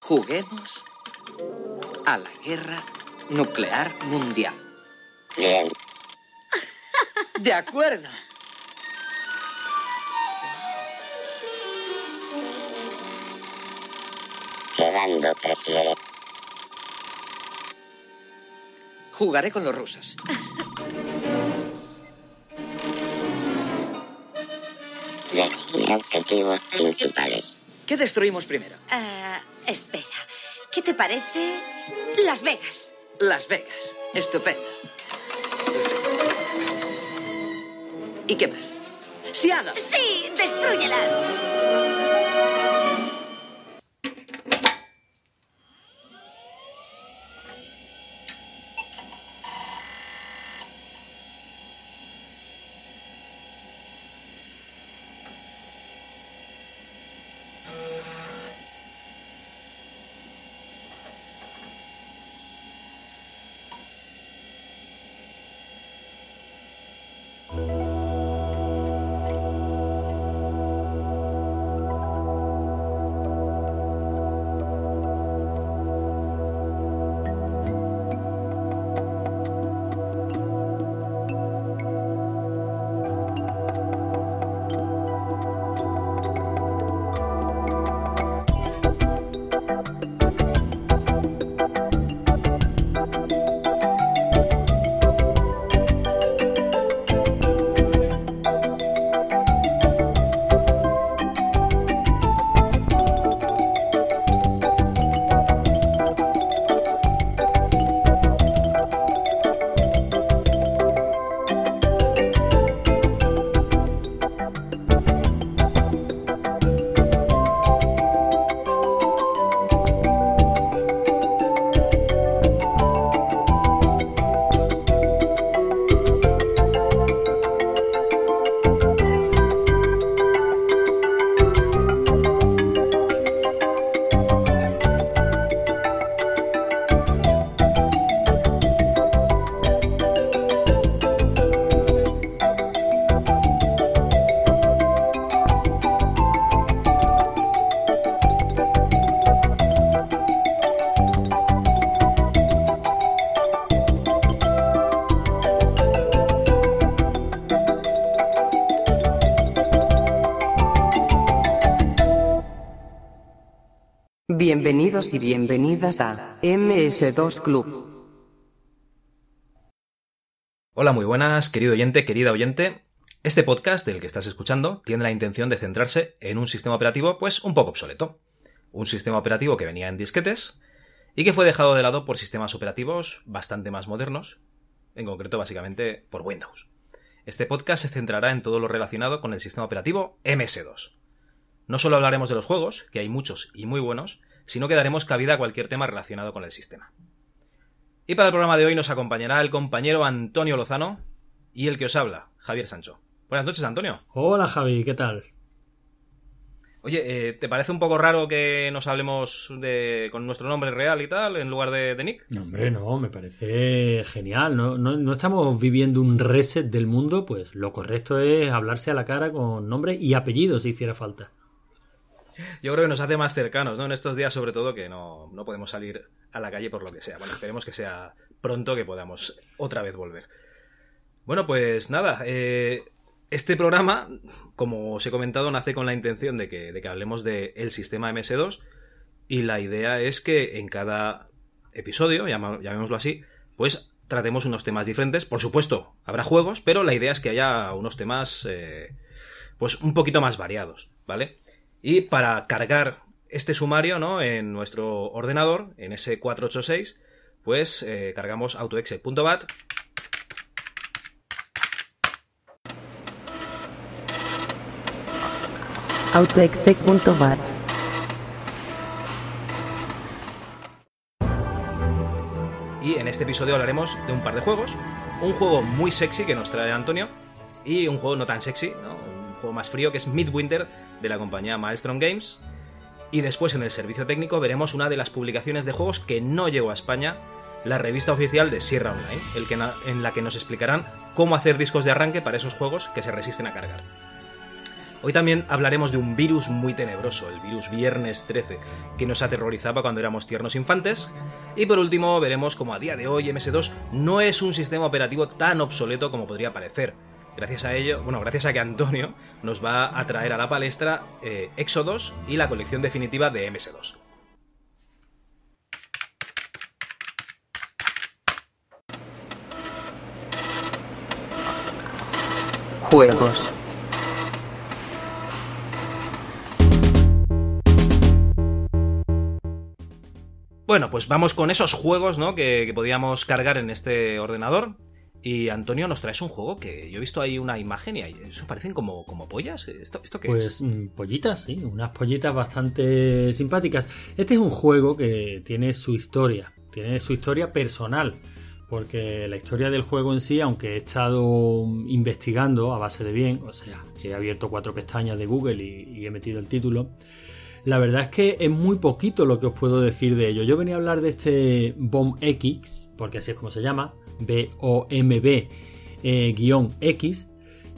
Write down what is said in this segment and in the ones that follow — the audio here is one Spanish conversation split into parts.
Juguemos a la guerra nuclear mundial. Bien. De acuerdo. ¿Qué bando prefiere? Jugaré con los rusos. Designe objetivos principales. ¿Qué destruimos primero? Ah, espera. ¿Qué te parece Las Vegas? Las Vegas. Estupendo. ¿Y qué más? Seattle. Sí, destruyelas. Y bienvenidas a MS2 Club. Hola, muy buenas, querido oyente, querida oyente. Este podcast del que estás escuchando tiene la intención de centrarse en un sistema operativo pues un poco obsoleto. Un sistema operativo que venía en disquetes y que fue dejado de lado por sistemas operativos bastante más modernos, en concreto básicamente por Windows. Este podcast se centrará en todo lo relacionado con el sistema operativo MS2. No solo hablaremos de los juegos, que hay muchos y muy buenos, sino que daremos cabida a cualquier tema relacionado con el sistema. Y para el programa de hoy nos acompañará el compañero Antonio Lozano y el que os habla, Javier Sancho. Buenas noches, Antonio. Hola, Javi, ¿qué tal? Oye, eh, ¿te parece un poco raro que nos hablemos de, con nuestro nombre real y tal, en lugar de, de Nick? No, hombre, no, me parece genial. No, no, no estamos viviendo un reset del mundo, pues lo correcto es hablarse a la cara con nombre y apellido si hiciera falta. Yo creo que nos hace más cercanos, ¿no? En estos días, sobre todo, que no, no podemos salir a la calle por lo que sea. Bueno, esperemos que sea pronto que podamos otra vez volver. Bueno, pues nada, eh, este programa, como os he comentado, nace con la intención de que, de que hablemos del el sistema MS2 y la idea es que en cada episodio, llamémoslo así, pues tratemos unos temas diferentes. Por supuesto, habrá juegos, pero la idea es que haya unos temas eh, pues un poquito más variados, ¿vale? Y para cargar este sumario ¿no? en nuestro ordenador, en ese 486, pues eh, cargamos autoexe.bat Autoexec.bat y en este episodio hablaremos de un par de juegos. Un juego muy sexy que nos trae Antonio y un juego no tan sexy, ¿no? un juego más frío que es Midwinter de la compañía Maelstrom Games. Y después en el servicio técnico veremos una de las publicaciones de juegos que no llegó a España, la revista oficial de Sierra Online, el que en la que nos explicarán cómo hacer discos de arranque para esos juegos que se resisten a cargar. Hoy también hablaremos de un virus muy tenebroso, el virus Viernes 13, que nos aterrorizaba cuando éramos tiernos infantes. Y por último veremos cómo a día de hoy MS2 no es un sistema operativo tan obsoleto como podría parecer. Gracias a ello, bueno, gracias a que Antonio nos va a traer a la palestra eh, Exodus y la colección definitiva de MS2. Juegos. Bueno, pues vamos con esos juegos, ¿no? Que, que podíamos cargar en este ordenador. Y Antonio, nos traes un juego que yo he visto ahí una imagen y ahí, eso parecen como, como pollas. ¿Esto, esto qué Pues es? mm, pollitas, sí, unas pollitas bastante simpáticas. Este es un juego que tiene su historia, tiene su historia personal, porque la historia del juego en sí, aunque he estado investigando a base de bien, o sea, he abierto cuatro pestañas de Google y, y he metido el título, la verdad es que es muy poquito lo que os puedo decir de ello. Yo venía a hablar de este Bomb X, porque así es como se llama, B-O-M-B eh,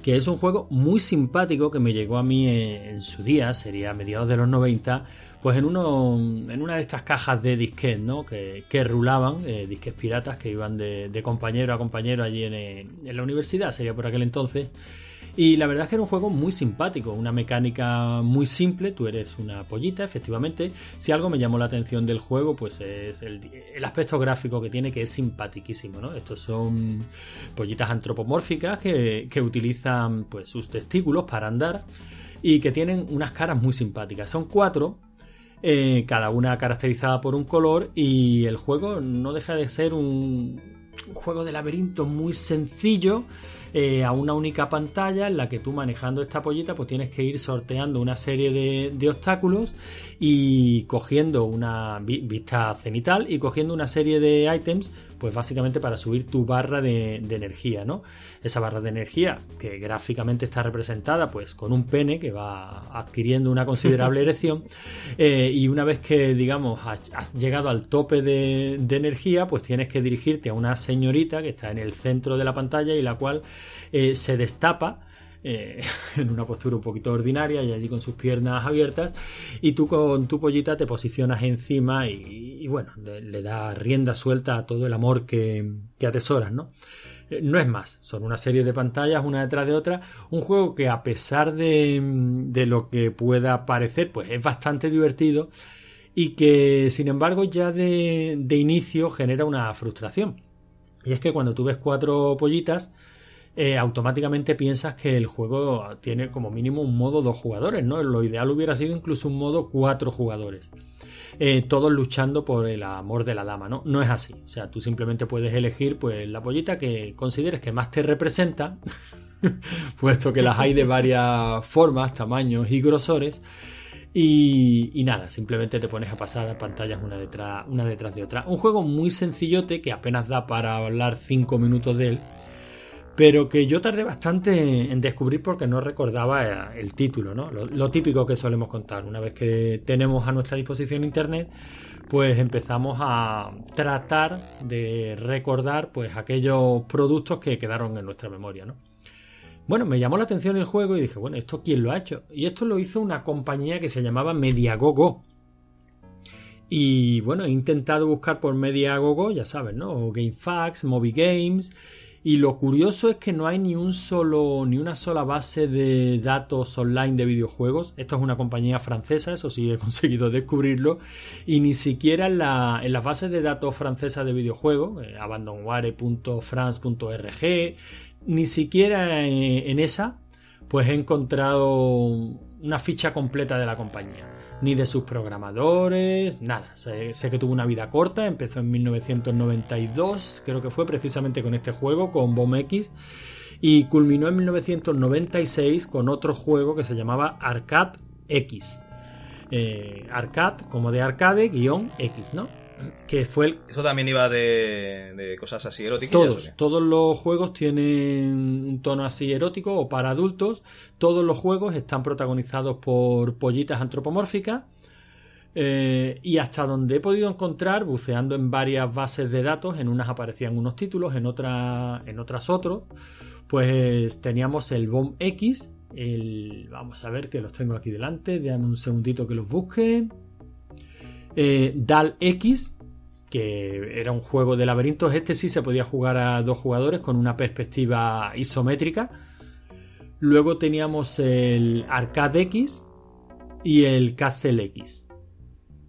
que es un juego muy simpático que me llegó a mí en, en su día, sería a mediados de los 90, pues en, uno, en una de estas cajas de disquet, ¿no? Que, que rulaban, eh, disques piratas que iban de, compañero a compañero allí eh, en la universidad, sería por aquel entonces. Y la verdad es que era un juego muy simpático, una mecánica muy simple, tú eres una pollita, efectivamente. Si algo me llamó la atención del juego, pues es el, aspecto gráfico que tiene, que es simpaticísimo, ¿no? Estos son pollitas antropomórficas que, que utilizan pues sus testículos para andar y que tienen unas caras muy simpáticas. Son cuatro, eh, cada una caracterizada por un color y el juego no deja de ser un, un juego de laberinto muy sencillo eh, a una única pantalla en la que tú manejando esta pollita pues tienes que ir sorteando una serie de, de obstáculos y cogiendo una vi- vista cenital y cogiendo una serie de ítems pues básicamente para subir tu barra de, de energía, ¿no? Esa barra de energía que gráficamente está representada pues con un pene que va adquiriendo una considerable erección eh, y una vez que digamos has, has llegado al tope de, de energía pues tienes que dirigirte a una señorita que está en el centro de la pantalla y la cual eh, se destapa eh, en una postura un poquito ordinaria y allí con sus piernas abiertas y tú con tu pollita te posicionas encima y, bueno, le, le das rienda suelta a todo el amor que, que atesoras, ¿no? Eh, No es más, son una serie de pantallas una detrás de otra, un juego que a pesar de, de lo que pueda parecer, pues es bastante divertido y que sin embargo ya de, de inicio genera una frustración. Y es que cuando tú ves cuatro pollitas, eh, automáticamente piensas que el juego tiene como mínimo un modo dos jugadores, ¿no? Lo ideal hubiera sido incluso un modo cuatro jugadores. Eh, todos luchando por el amor de la dama, ¿no? No es así. O sea, tú simplemente puedes elegir pues la pollita que consideres que más te representa, puesto que las hay de varias formas, tamaños y grosores. Y, y nada, simplemente te pones a pasar a pantallas una detrás, una detrás de otra. Un juego muy sencillote que apenas da para hablar 5 minutos de él pero que yo tardé bastante en descubrir porque no recordaba el título, ¿no? Lo, típico que solemos contar. Una vez que tenemos a nuestra disposición internet, pues empezamos a tratar de recordar pues aquellos productos que quedaron en nuestra memoria, ¿no? Bueno, me llamó la atención el juego y dije, bueno, ¿esto quién lo ha hecho? Y esto lo hizo una compañía que se llamaba Mediagogo. Y bueno, he intentado buscar por Mediagogo, ya sabes, ¿no? GameFAQs, Moby Games. Y lo curioso es que no hay ni un solo, ni una sola base de datos online de videojuegos. Esto es una compañía francesa, eso sí he conseguido descubrirlo. Y ni siquiera en, la, las bases de datos francesas de videojuegos, eh, ni siquiera en esa, pues he encontrado una ficha completa de la compañía ni de sus programadores, nada. Sé, sé, que tuvo una vida corta, empezó en 1992, creo que fue precisamente con este juego, con Bomb X, y culminó en 1996 con otro juego que se llamaba Arcade X. Eh, arcade, como de arcade, guion X, ¿no? Que fue el... Eso también iba de, de cosas así eróticas. Todos, todos los juegos tienen un tono así erótico o para adultos. Todos los juegos están protagonizados por pollitas antropomórficas. Eh, y hasta donde he podido encontrar, buceando en varias bases de datos, en unas aparecían unos títulos, en, otra, en otras otros, pues teníamos el Bomb X, el, vamos a ver que los tengo aquí delante, déjame un segundito que los busque. Eh, Dal X, que era un juego de laberintos. Este sí se podía jugar a dos jugadores con una perspectiva isométrica. Luego teníamos el Arcade X y el Castle X.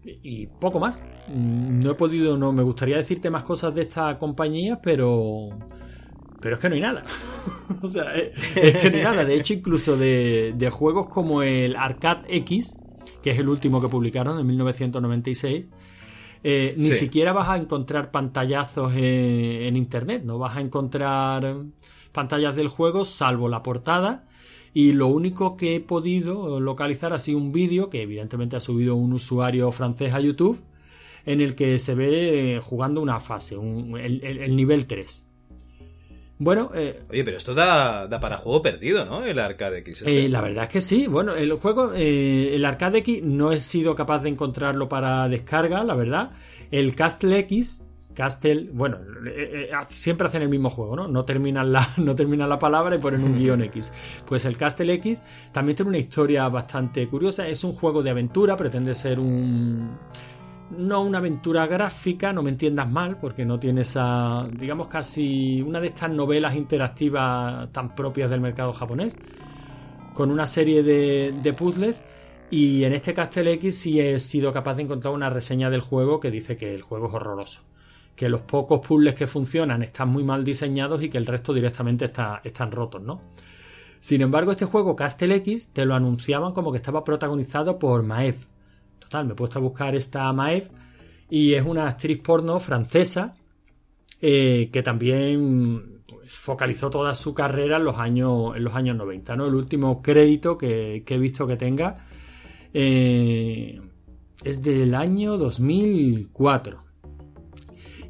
Y poco más. Mm, No he podido, no me gustaría decirte más cosas de esta compañía, pero. Pero es que no hay nada. o sea, es, que no hay nada. De hecho, incluso de, de juegos como el Arcade X, que es el último que publicaron en 1996. eh, ni Sí. siquiera vas a encontrar pantallazos en, en internet, no vas a encontrar pantallas del juego salvo la portada y lo único que he podido localizar ha sido un vídeo que evidentemente ha subido un usuario francés a YouTube en el que se ve eh, jugando una fase, un- el, el- el nivel 3. Bueno, eh, Oye, pero esto da, da para juego perdido, ¿no? El Arcade X. este. eh, la verdad es que sí. Bueno, el juego, eh, el Arcade X, no he sido capaz de encontrarlo para descarga, la verdad. El Castle X, Castle, bueno, eh, eh, siempre hacen el mismo juego, ¿no? No terminan la, no terminan la palabra y ponen un guion X. Pues el Castle X también tiene una historia bastante curiosa. Es un juego de aventura, pretende ser un. No una aventura gráfica, no me entiendas mal, porque no tiene esa, digamos, casi una de estas novelas interactivas tan propias del mercado japonés con una serie de, de puzzles. Y en este Castle X sí he sido capaz de encontrar una reseña del juego que dice que el juego es horroroso. Que los pocos puzzles que funcionan están muy mal diseñados y que el resto directamente está, están rotos, ¿no? Sin embargo, este juego Castle X te lo anunciaban como que estaba protagonizado por Maeve. Me he puesto a buscar esta Maeve y es una actriz porno francesa eh, que también pues, focalizó toda su carrera en los años, en los años 90. ¿no? El último crédito que, que he visto que tenga eh, es del año 2004.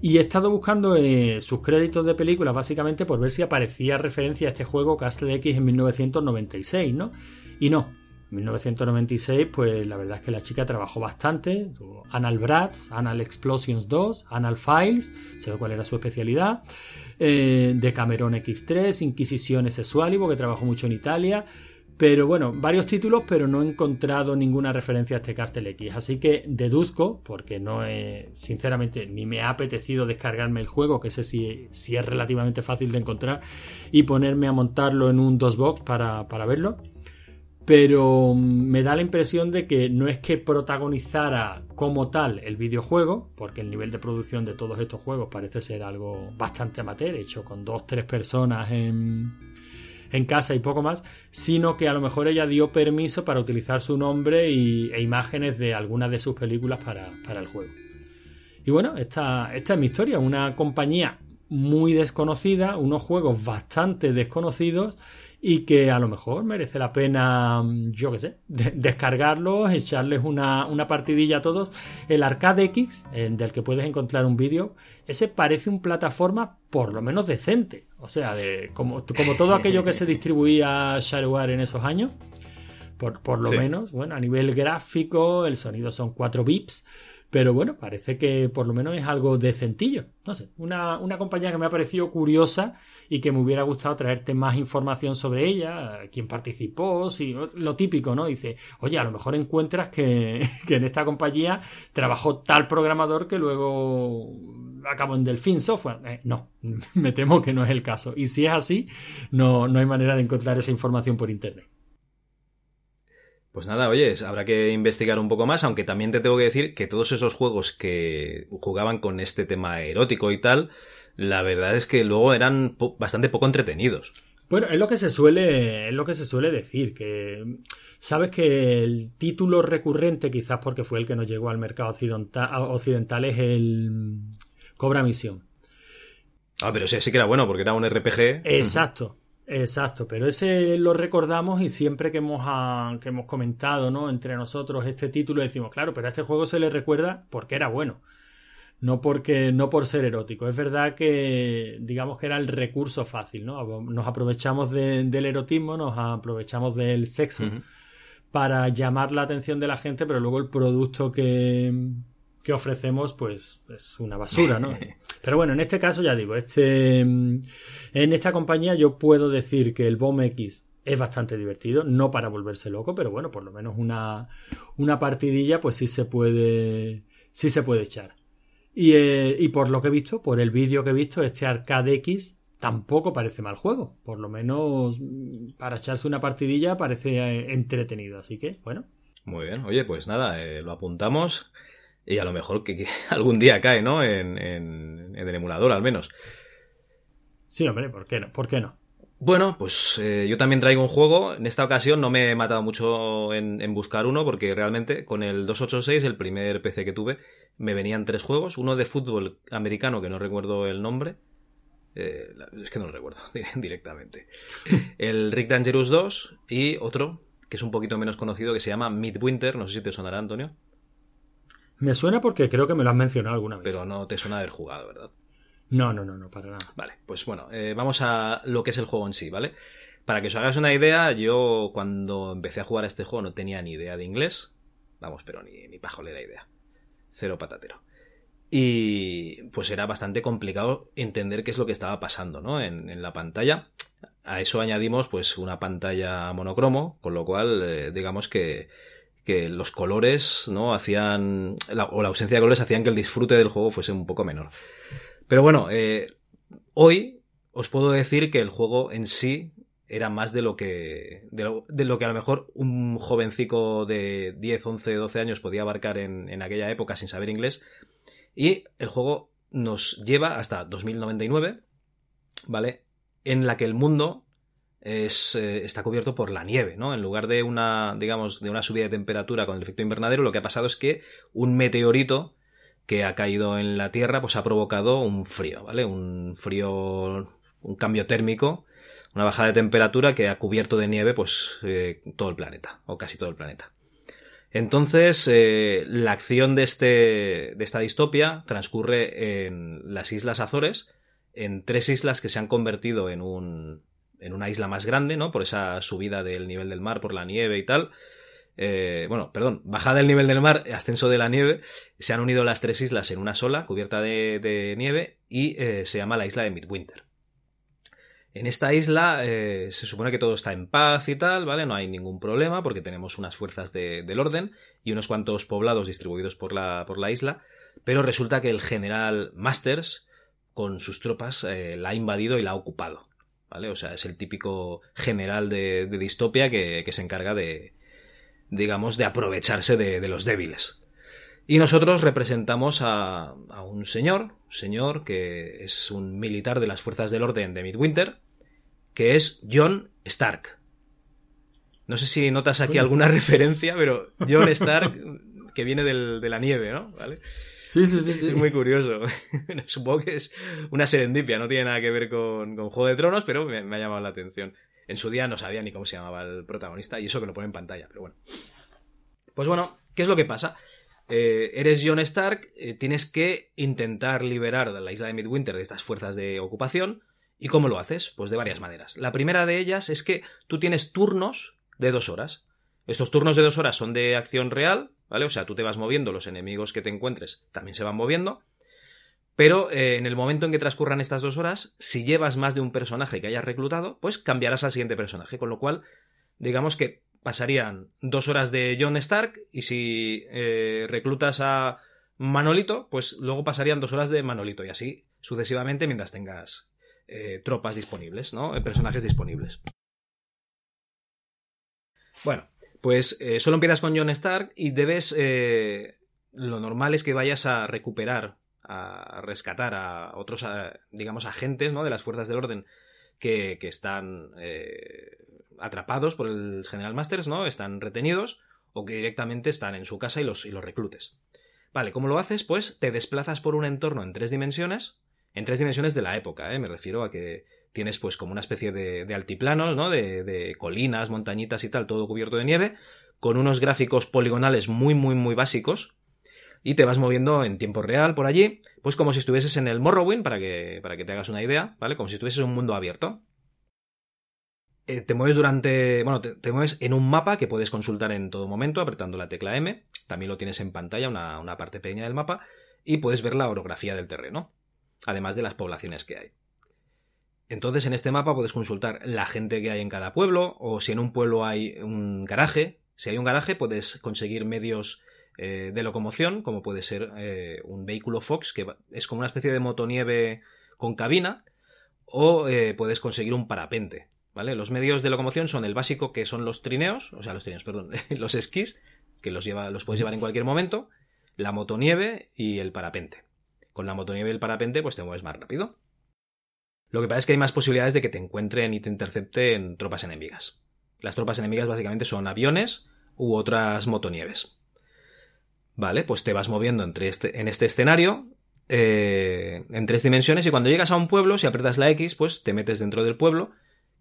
Y he estado buscando eh, sus créditos de películas básicamente por ver si aparecía referencia a este juego Castle X en 1996, ¿no? Y no. En 1996, pues la verdad es que la chica trabajó bastante. Anal Bratz, Anal Explosions 2, Anal Files, se ve cuál era su especialidad. Eh, de Cameron X3, Inquisición Sexualivo, que trabajó mucho en Italia. Pero bueno, varios títulos, pero no he encontrado ninguna referencia a este Castle X. Así que deduzco, porque no he, sinceramente, ni me ha apetecido descargarme el juego, que sé si, si es relativamente fácil de encontrar, y ponerme a montarlo en un DOSBox para, para verlo. Pero mm, me da la impresión de que no es que protagonizara como tal el videojuego, porque el nivel de producción de todos estos juegos parece ser algo bastante amateur, hecho con dos, tres personas en, en casa y poco más, sino que a lo mejor ella dio permiso para utilizar su nombre y- e imágenes de algunas de sus películas para, para el juego. Y bueno, esta, esta es mi historia, una compañía muy desconocida, unos juegos bastante desconocidos y que a lo mejor merece la pena, mm, yo qué sé, de- descargarlos, echarles una, una partidilla a todos. El Arcade X, el del que puedes encontrar un vídeo, ese parece un plataforma por lo menos decente. O sea, de, como, como todo aquello que se distribuía Shareware en esos años. Por, por lo Sí. menos, bueno, a nivel gráfico, el sonido son 4 bips. Pero bueno, parece que por lo menos es algo decentillo. No sé, una, una compañía que me ha parecido curiosa y que me hubiera gustado traerte más información sobre ella, quién participó, si, lo típico, ¿no? Dice, oye, a lo mejor encuentras que, que en esta compañía trabajó tal programador que luego acabó en Delfín Software. Eh, no, me temo que no es el caso. Y si es así, no, no hay manera de encontrar esa información por internet. Pues nada, oye, habrá que investigar un poco más, aunque también te tengo que decir que todos esos juegos que jugaban con este tema erótico y tal, la verdad es que luego eran po- bastante poco entretenidos. Bueno, es lo que se suele, es lo que se suele decir, que sabes que el título recurrente, quizás porque fue el que nos llegó al mercado occidental, occidental es el Cobra Misión. Ah, pero sí, sí que era bueno, porque era un RPG. Exacto, exacto. Pero ese lo recordamos y siempre que hemos, ah, que hemos comentado ¿no? entre nosotros este título decimos, claro, pero a este juego se le recuerda porque era bueno. No porque, no por ser erótico. Es verdad que, digamos que era el recurso fácil, ¿no? Nos aprovechamos de- del erotismo, nos aprovechamos del sexo para llamar la atención de la gente, pero luego el producto que, que ofrecemos, pues es una basura, ¿no? Pero bueno, en este caso ya digo, este, mm, en esta compañía yo puedo decir que el BOM X Es bastante divertido, no para volverse loco, pero bueno, por lo menos una, una partidilla, pues sí se puede. sí se puede echar. Y, eh, y por lo que he visto, por el vídeo que he visto, este Arcade X tampoco parece mal juego. Por lo menos mm, para echarse una partidilla parece eh, entretenido. Así que, bueno. Muy bien, oye, pues nada, eh, lo apuntamos y a lo mejor que, que algún día cae, ¿no? En, en, en el emulador al menos. Sí, hombre, ¿por qué no? ¿Por qué no? Bueno, pues eh, yo también traigo un juego. En esta ocasión no me he matado mucho en, en, buscar uno porque realmente con el 286, el primer PC que tuve, me venían tres juegos. Uno de fútbol americano que no recuerdo el nombre. Eh, es que no lo recuerdo directamente. El Rick Dangerous 2 y otro que es un poquito menos conocido que se llama Midwinter. No sé si te sonará, Antonio. Me suena porque creo que me lo has mencionado alguna vez. Pero no te suena haber jugado, ¿verdad? No, no, no, no, para nada. Vale, pues bueno, eh, vamos a lo que es el juego en sí, ¿vale? Para que os hagáis una idea, yo cuando empecé a jugar a este juego no tenía ni idea de inglés. Vamos, pero ni, ni pajolera idea. Cero patatero. Y pues era bastante complicado entender qué es lo que estaba pasando, ¿no? En, en la pantalla. A eso añadimos pues una pantalla monocromo, con lo cual eh, digamos que, que los colores, ¿no? Hacían, o la ausencia de colores hacían que el disfrute del juego fuese un poco menor. Pero bueno, eh, hoy os puedo decir que el juego en sí era más de lo que de lo, de lo, que a lo mejor un jovencico de 10, 11, 12 años podía abarcar en, en, aquella época sin saber inglés. Y el juego nos lleva hasta 2099, ¿vale? En la que el mundo es, eh, está cubierto por la nieve, ¿no? En lugar de una, digamos, de una subida de temperatura con el efecto invernadero, lo que ha pasado es que un meteorito que ha caído en la Tierra, pues ha provocado un frío, ¿vale? Un frío, un cambio térmico, una bajada de temperatura que ha cubierto de nieve, pues, eh, todo el planeta, o casi todo el planeta. Entonces, eh, la acción de, este, de esta distopia transcurre en las Islas Azores, en tres islas que se han convertido en un, en una isla más grande, ¿no? Por esa subida del nivel del mar, por la nieve y tal, eh, bueno, perdón, bajada del nivel del mar, ascenso de la nieve, se han unido las tres islas en una sola, cubierta de, nieve, y eh, se llama la isla de Midwinter. En esta isla eh, se supone que todo está en paz y tal, ¿vale? No hay ningún problema porque tenemos unas fuerzas de, del orden y unos cuantos poblados distribuidos por la, por la isla, pero resulta que el general Masters, con sus tropas, la ha invadido y la ha ocupado, ¿vale? O sea, es el típico general de, de distopia que, que se encarga de, digamos, de aprovecharse de, de los débiles. Y nosotros representamos a, a, un señor, señor que es un militar de las fuerzas del orden de Midwinter, que es John Stark. No sé si notas aquí alguna referencia, pero John Stark, que viene del, de la nieve, ¿no? ¿Vale? Sí, sí, sí, sí. Es muy curioso. Supongo que es una serendipia, no tiene nada que ver con, Juego de Tronos, pero me, ha llamado la atención. En su día no sabía ni cómo se llamaba el protagonista y eso que lo pone en pantalla, pero bueno. Pues bueno, ¿qué es lo que pasa? Eh, eres John Stark, eh, tienes que intentar liberar la isla de Midwinter de estas fuerzas de ocupación. ¿Y cómo lo haces? Pues de varias maneras. La primera de ellas es que tú tienes turnos de dos horas. Estos turnos de dos horas son de acción real, ¿vale? O sea, tú te vas moviendo, los enemigos que te encuentres también se van moviendo. Pero eh, en el momento en que transcurran estas dos horas, si llevas más de un personaje que hayas reclutado, pues cambiarás al siguiente personaje. Con lo cual, digamos que pasarían dos horas de John Stark y si eh, reclutas a Manolito, pues luego pasarían dos horas de Manolito y así sucesivamente mientras tengas eh, tropas disponibles, ¿no? Personajes disponibles. Bueno, pues eh, solo empiezas con John Stark y debes... lo normal es que vayas a recuperar a rescatar a otros, a, digamos, agentes ¿no? de las fuerzas del orden que, que están eh, atrapados por el General Masters, ¿no? Están retenidos o que directamente están en su casa y los, y los reclutes. Vale, ¿cómo lo haces? Pues te desplazas por un entorno en tres dimensiones, en tres dimensiones de la época, ¿eh? Me refiero a que tienes pues como una especie de, altiplanos, ¿no? De, de colinas, montañitas y tal, todo cubierto de nieve, con unos gráficos poligonales muy, muy, muy básicos, y te vas moviendo en tiempo real por allí, pues como si estuvieses en el Morrowind, para que, para que te hagas una idea, ¿vale? Como si estuvieses en un mundo abierto. Eh, te mueves durante. Bueno, te, te, mueves en un mapa que puedes consultar en todo momento apretando la tecla M. También lo tienes en pantalla, una, una parte pequeña del mapa. Y puedes ver la orografía del terreno. Además de las poblaciones que hay. Entonces en este mapa puedes consultar la gente que hay en cada pueblo o si en un pueblo hay un garaje. Si hay un garaje puedes conseguir medios eh, de locomoción como puede ser eh, un vehículo Fox que es como una especie de motonieve con cabina o eh, puedes conseguir un parapente. ¿Vale? Los medios de locomoción son el básico que son los trineos, o sea, los trineos, perdón, los esquís, que los, lleva, los puedes llevar en cualquier momento, la motonieve y el parapente. Con la motonieve y el parapente pues te mueves más rápido. Lo que pasa es que hay más posibilidades de que te encuentren y te intercepten tropas enemigas. Las tropas enemigas básicamente son aviones u otras motonieves. Vale, pues te vas moviendo entre este, en este escenario eh, en tres dimensiones y cuando llegas a un pueblo, si apretas la X, pues te metes dentro del pueblo,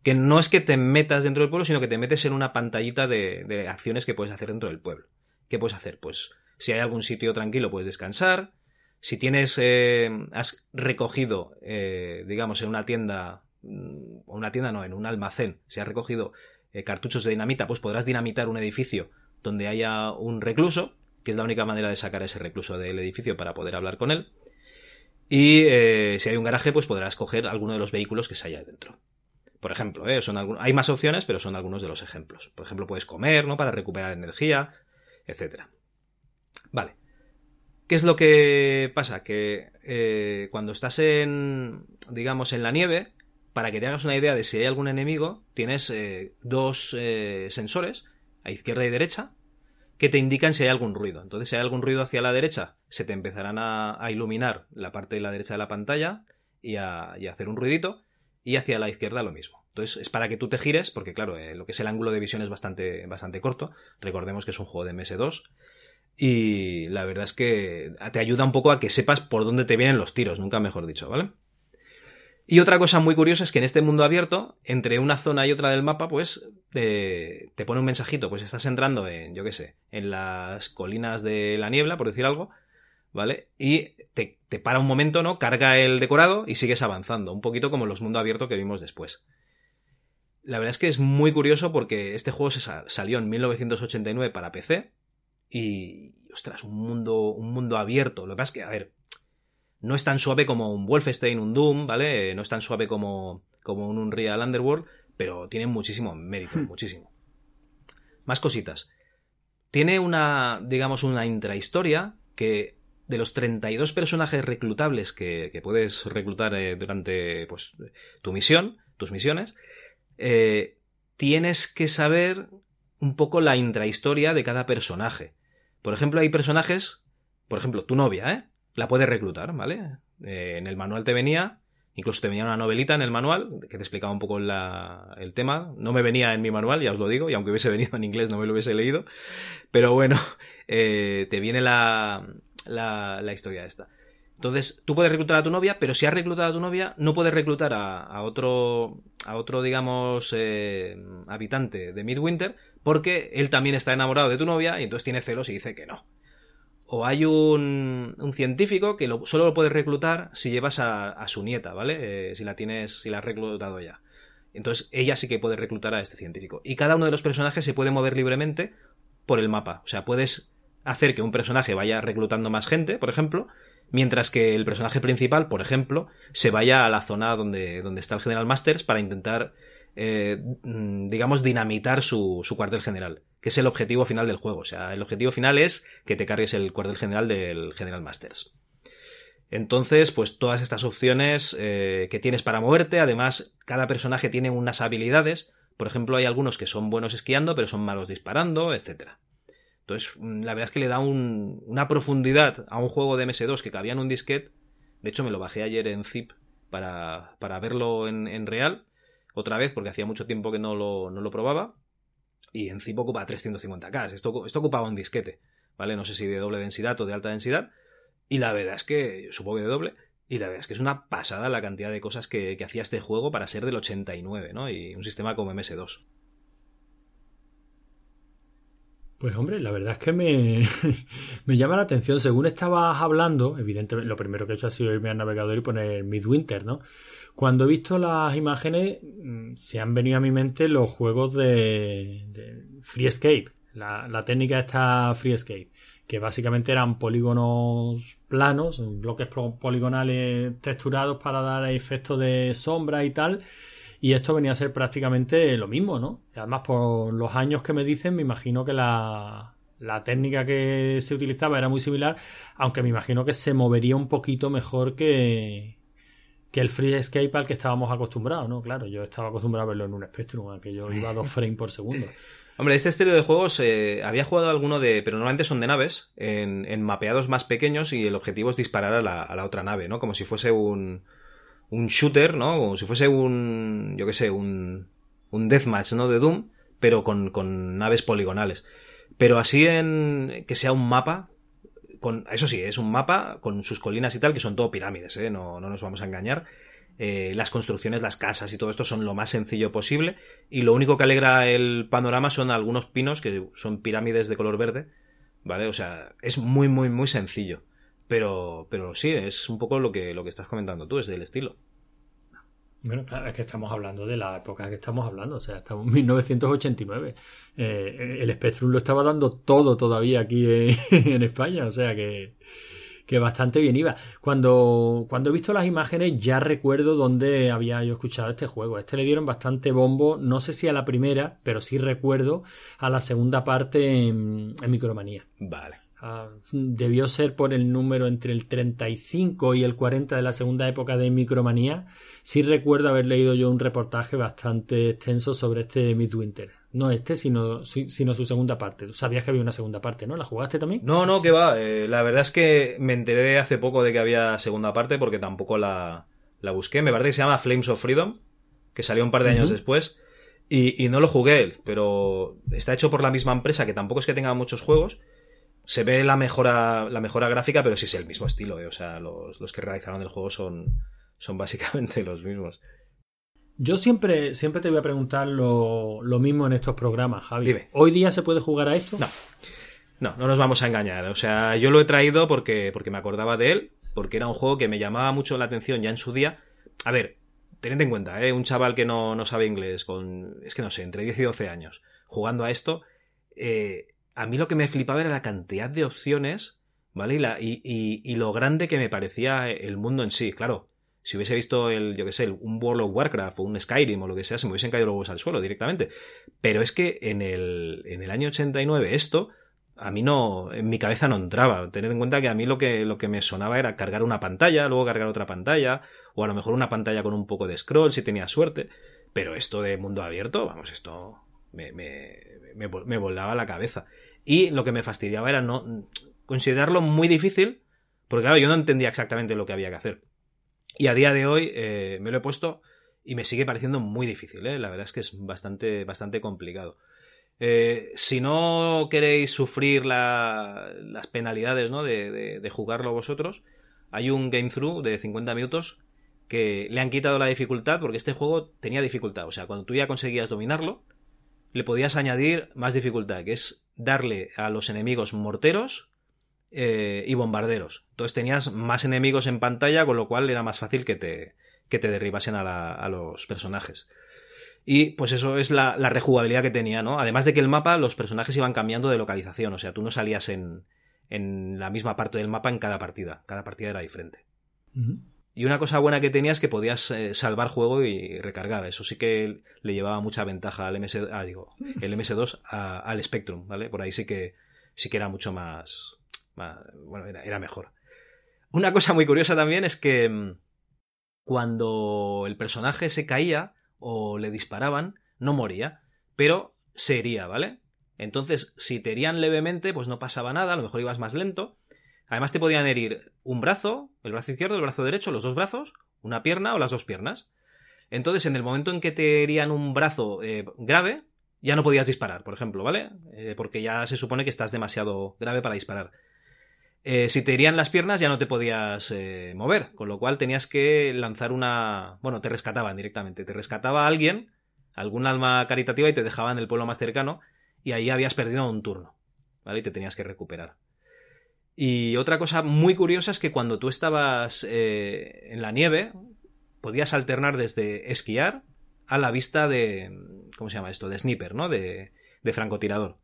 que no es que te metas dentro del pueblo, sino que te metes en una pantallita de, de acciones que puedes hacer dentro del pueblo. ¿Qué puedes hacer? Pues si hay algún sitio tranquilo puedes descansar, si tienes, eh, has recogido, eh, digamos, en una tienda, mm, o una tienda no, en un almacén, si has recogido eh, cartuchos de dinamita, pues podrás dinamitar un edificio donde haya un recluso, que es la única manera de sacar ese recluso del edificio para poder hablar con él. Y si hay un garaje, pues podrás coger alguno de los vehículos que se haya dentro. Por ejemplo, son hay más opciones, pero son algunos de los ejemplos. Por ejemplo, puedes comer, ¿no? Para recuperar energía, etc. Vale. ¿Qué es lo que pasa? Que eh, cuando estás en, digamos, en la nieve, para que te hagas una idea de si hay algún enemigo, tienes eh, dos eh, sensores, a izquierda y derecha, que te indican si hay algún ruido. Entonces, si hay algún ruido hacia la derecha, se te empezarán a, iluminar la parte de la derecha de la pantalla y a, hacer un ruidito, y hacia la izquierda lo mismo. Entonces, es para que tú te gires, porque claro, lo que es el ángulo de visión es bastante, bastante corto. Recordemos que es un juego de MS2 y la verdad es que te ayuda un poco a que sepas por dónde te vienen los tiros, nunca mejor dicho, ¿vale? Y otra cosa muy curiosa es que en este mundo abierto, entre una zona y otra del mapa, pues te, pone un mensajito, pues estás entrando en, yo qué sé, en las colinas de la niebla, por decir algo, ¿vale? Y te, te para un momento, ¿no? Carga el decorado y sigues avanzando, un poquito como los mundos abiertos que vimos después. La verdad es que es muy curioso porque este juego se salió en 1989 para PC, y, ostras, un mundo, un mundo abierto. Lo que pasa es que, a ver, no es tan suave como un Wolfenstein, un Doom, ¿vale? No es tan suave como, como un Unreal Underworld, pero tiene muchísimo mérito, hmm. muchísimo. Más cositas. Tiene una, digamos, una intrahistoria que de los 32 personajes reclutables que, que puedes reclutar eh, durante pues, tu misión, tus misiones, eh, tienes que saber un poco la intrahistoria de cada personaje. Por ejemplo, hay personajes, por ejemplo, tu novia, ¿eh? La puedes reclutar, ¿vale? Eh, en el manual te venía, incluso te venía una novelita en el manual que te explicaba un poco el tema. No me venía en mi manual, ya os lo digo, y aunque hubiese venido en inglés no me lo hubiese leído. Pero bueno, eh, te viene la, la, la historia esta. Entonces, tú puedes reclutar a tu novia, pero si has reclutado a tu novia, no puedes reclutar a, otro, a otro, digamos, eh, habitante de Midwinter, porque él también está enamorado de tu novia y entonces tiene celos y dice que no. O hay un, un científico que solo lo puedes reclutar si llevas a, su nieta, ¿vale? Eh, si la tienes, si la has reclutado ya. Entonces ella sí que puede reclutar a este científico. Y cada uno de los personajes se puede mover libremente por el mapa. O sea, puedes hacer que un personaje vaya reclutando más gente, por ejemplo, mientras que el personaje principal, por ejemplo, se vaya a la zona donde está el General Masters para intentar, eh, mm, digamos, dinamitar su, su cuartel general, que es el objetivo final del juego. O sea, el objetivo final es que te cargues el cuartel general del General Masters. Entonces, pues todas estas opciones eh, que tienes para moverte, además, cada personaje tiene unas habilidades. Por ejemplo, hay algunos que son buenos esquiando, pero son malos disparando, etcétera. Entonces, mm, la verdad es que le da una profundidad a un juego de MS2 que cabía en un disquete. De hecho, me lo bajé ayer en zip para, para verlo en, real. Otra vez, porque hacía mucho tiempo que no lo, no lo probaba. Y en zip ocupa 350K. Esto, esto ocupaba un disquete. ¿Vale? No sé si de doble densidad o de alta densidad. Y la verdad es que, supongo que de doble. Y la verdad es que es una pasada la cantidad de cosas que, que hacía este juego para ser del 89, ¿no? Y un sistema como MS2. Pues hombre, la verdad es que me, me, llama la atención. Según estabas hablando, evidentemente lo primero que he hecho ha sido irme al navegador y poner Midwinter, ¿no? Cuando he visto las imágenes, mm, se han venido a mi mente los juegos de, de Free Escape. La, la técnica está Freescape, que básicamente eran polígonos planos, bloques poligonales texturados para dar efectos de sombra y tal. Y esto venía a ser prácticamente lo mismo, ¿no? Además, por los años que me dicen, me imagino que la, la técnica que se utilizaba era muy similar, aunque me imagino que se movería un poquito mejor que, que el Free Escape al que estábamos acostumbrados, ¿no? Claro, yo estaba acostumbrado a verlo en un Spectrum, a que yo iba a dos frames por segundo. Hombre, este estilo de juegos eh, había jugado alguno de. Pero normalmente son de naves, en, en mapeados más pequeños y el objetivo es disparar a la, a la otra nave, ¿no? Como si fuese un. Un shooter, ¿no? Como si fuese un. Yo qué sé, un. Un deathmatch, ¿no? De Doom, pero con, con naves poligonales. Pero así en. que sea un mapa. Con, eso sí, es un mapa con sus colinas y tal, que son todo pirámides, ¿eh? No, no nos vamos a engañar. Eh, las construcciones, las casas y todo esto son lo más sencillo posible. Y lo único que alegra el panorama son algunos pinos que son pirámides de color verde. ¿Vale? O sea, es muy, muy, muy sencillo. Pero, pero sí, es un poco lo que, lo que estás comentando tú, es del estilo. Bueno, claro, es que estamos hablando de la época que estamos hablando, o sea, estamos en 1989. Eh, el Spectrum lo estaba dando todo todavía aquí en, España, o sea que, que bastante bien iba. Cuando, cuando he visto las imágenes ya recuerdo dónde había yo escuchado este juego. Este le dieron bastante bombo, no sé si a la primera, pero sí recuerdo a la segunda parte en Micromanía. Vale. Ah, debió ser por el número entre el 35 y el 40 de la segunda época de Micromanía. Sí recuerdo haber leído yo un reportaje bastante extenso sobre este Midwinter. No este, sino, si- sino su segunda parte. Tú sabías que había una segunda parte, ¿no? ¿La jugaste también? No, no, que va. eh, la verdad es que me enteré hace poco de que había segunda parte porque tampoco la, la busqué. Me parece que se llama Flames of Freedom, que salió un par de años después. Y, y no lo jugué, pero está hecho por la misma empresa, que tampoco es que tenga muchos juegos. Se ve la mejora, la mejora gráfica, pero sí es el mismo estilo. eh, O sea, los, los que realizaron el juego son, son básicamente los mismos. Yo siempre, siempre te voy a preguntar lo, lo mismo en estos programas, Javi. Dime. ¿Hoy día se puede jugar a esto? No. No, no nos vamos a engañar. O sea, yo lo he traído porque, porque me acordaba de él, porque era un juego que me llamaba mucho la atención ya en su día. A ver, tened en cuenta, ¿eh? un chaval que no, no sabe inglés, con, es que no sé, entre 10 y 12 años, jugando a esto, eh, a mí lo que me flipaba era la cantidad de opciones, ¿vale? Y, la- y, y- y lo grande que me parecía el mundo en sí. Claro, si hubiese visto el, yo qué sé, un World of Warcraft o un Skyrim o lo que sea, se me hubiesen caído los huevos al suelo directamente. Pero es que en el, en el año 89 esto, a mí no, en mi cabeza no entraba. Tened en cuenta que a mí lo que, lo que me sonaba era cargar una pantalla, luego cargar otra pantalla, o a lo mejor una pantalla con un poco de scroll si tenía suerte. Pero esto de mundo abierto, vamos, esto me, me, me, vol- me volaba la cabeza. Y lo que me fastidiaba era no considerarlo muy difícil, porque claro, yo no entendía exactamente lo que había que hacer. Y a día de hoy eh, me lo he puesto y me sigue pareciendo muy difícil, ¿eh? la verdad es que es bastante, bastante complicado. Eh, si no queréis sufrir la- las penalidades ¿no? de, de- de jugarlo vosotros, hay un game through de 50 minutos que le han quitado la dificultad porque este juego tenía dificultad. O sea, cuando tú ya conseguías dominarlo, le podías añadir más dificultad, que es darle a los enemigos morteros eh, y bombarderos. Entonces tenías más enemigos en pantalla, con lo cual era más fácil que te, que te derribasen a, los personajes. Y pues eso es la, rejugabilidad que tenía, ¿no? Además de que el mapa, los personajes iban cambiando de localización, o sea, tú no salías en, en la misma parte del mapa en cada partida, cada partida era diferente. Y una cosa buena que tenía es que podías eh, salvar juego y recargar. Eso sí que le llevaba mucha ventaja al MS, ah, digo, el MS2 a- al Spectrum, ¿vale? Por ahí sí que sí que era mucho más, más- bueno, era, era mejor. Una cosa muy curiosa también es que mm, cuando el personaje se caía o le disparaban, no moría, pero se hería, ¿vale? Entonces, si te herían levemente, pues no pasaba nada, a lo mejor ibas más lento. Además te podían herir un brazo, el brazo izquierdo, el brazo derecho, los dos brazos, una pierna o las dos piernas. Entonces, en el momento en que te herían un brazo eh, grave, ya no podías disparar, por ejemplo, ¿vale? Eh, porque ya se supone que estás demasiado grave para disparar. Eh, si te herían las piernas ya no te podías mover, con lo cual tenías que lanzar una... Bueno, te rescataban directamente. Te rescataba alguien, algún alma caritativa y te dejaban en el pueblo más cercano y ahí habías perdido un turno, ¿vale? Y te tenías que recuperar. Y otra cosa muy curiosa es que cuando tú estabas eh, en la nieve, podías alternar desde esquiar a la vista de. ¿Cómo se llama esto? De sniper, ¿no? De, de francotirador.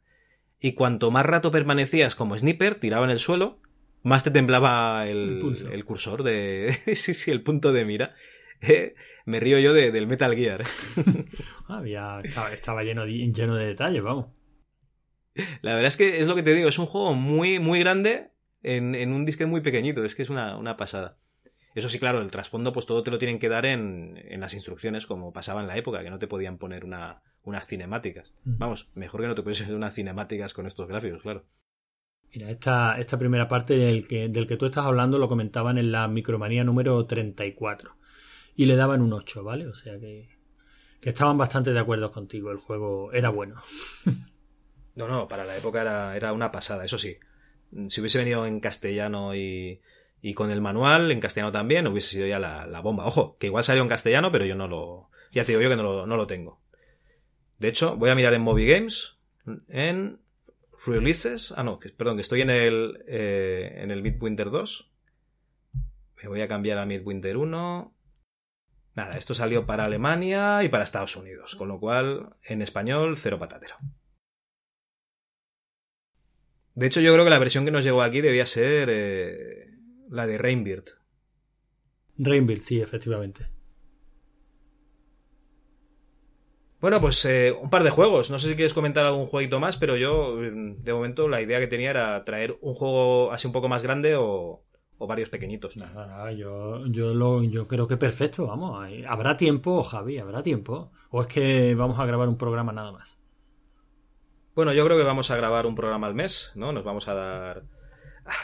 y cuanto más rato permanecías como sniper, tirado en el suelo, más te temblaba el, El pulso. el cursor de... sí, sí, el punto de mira. Eh, me río yo de- del Metal Gear. Había, estaba, lleno, de, lleno de detalles, vamos. La verdad es que es lo que te digo, es un juego muy, muy grande en, en un disque muy pequeñito, es que es una, una pasada. Eso sí, claro, el trasfondo pues todo te lo tienen que dar en, en las instrucciones como pasaba en la época, que no te podían poner una, unas cinemáticas. Vamos, mejor que no te puedes unas cinemáticas con estos gráficos, claro. Mira, esta, esta primera parte del que, del que tú estás hablando lo comentaban en la micromanía número 34. Y le daban un 8, ¿vale? O sea que, que estaban bastante de acuerdo contigo. El juego era bueno. No, no, para la época era, era una pasada, eso sí. Si hubiese venido en castellano y, con el manual, en castellano también, hubiese sido ya la, bomba. Ojo, que igual salió en castellano, pero yo no lo. Ya te digo yo que no lo, tengo. De hecho, voy a mirar en Moby Games, en Releases. Ah, no, perdón, que estoy en el, eh, en el Midwinter 2. Me voy a cambiar a Midwinter 1. Nada, esto salió para Alemania y para Estados Unidos, con lo cual en español cero patatero. De hecho, yo creo que la versión que nos llegó aquí debía ser eh, la de Rainbeard. Rainbird, sí, efectivamente. Bueno, pues eh, un par de juegos. No sé si quieres comentar algún jueguito más, pero yo, eh, de momento, la idea que tenía era traer un juego así un poco más grande o, o varios pequeñitos. Nada, yo, yo, lo, yo creo que perfecto, vamos. Habrá tiempo, Javi, habrá tiempo. O es que vamos a grabar un programa nada más. Bueno, yo creo que vamos a grabar un programa al mes, ¿no? Nos vamos a dar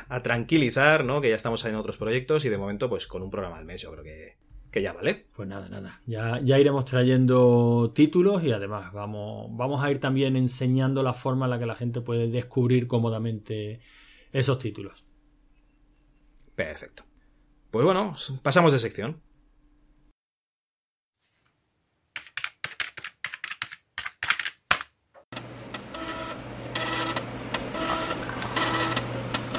a tranquilizar, ¿no? Que ya estamos en otros proyectos y de momento, pues con un programa al mes, yo creo que, que ya vale. Pues nada, nada. Ya, ya iremos trayendo títulos y además vamos, vamos a ir también enseñando la forma en la que la gente puede descubrir cómodamente esos títulos. Perfecto. Pues bueno, pasamos de sección.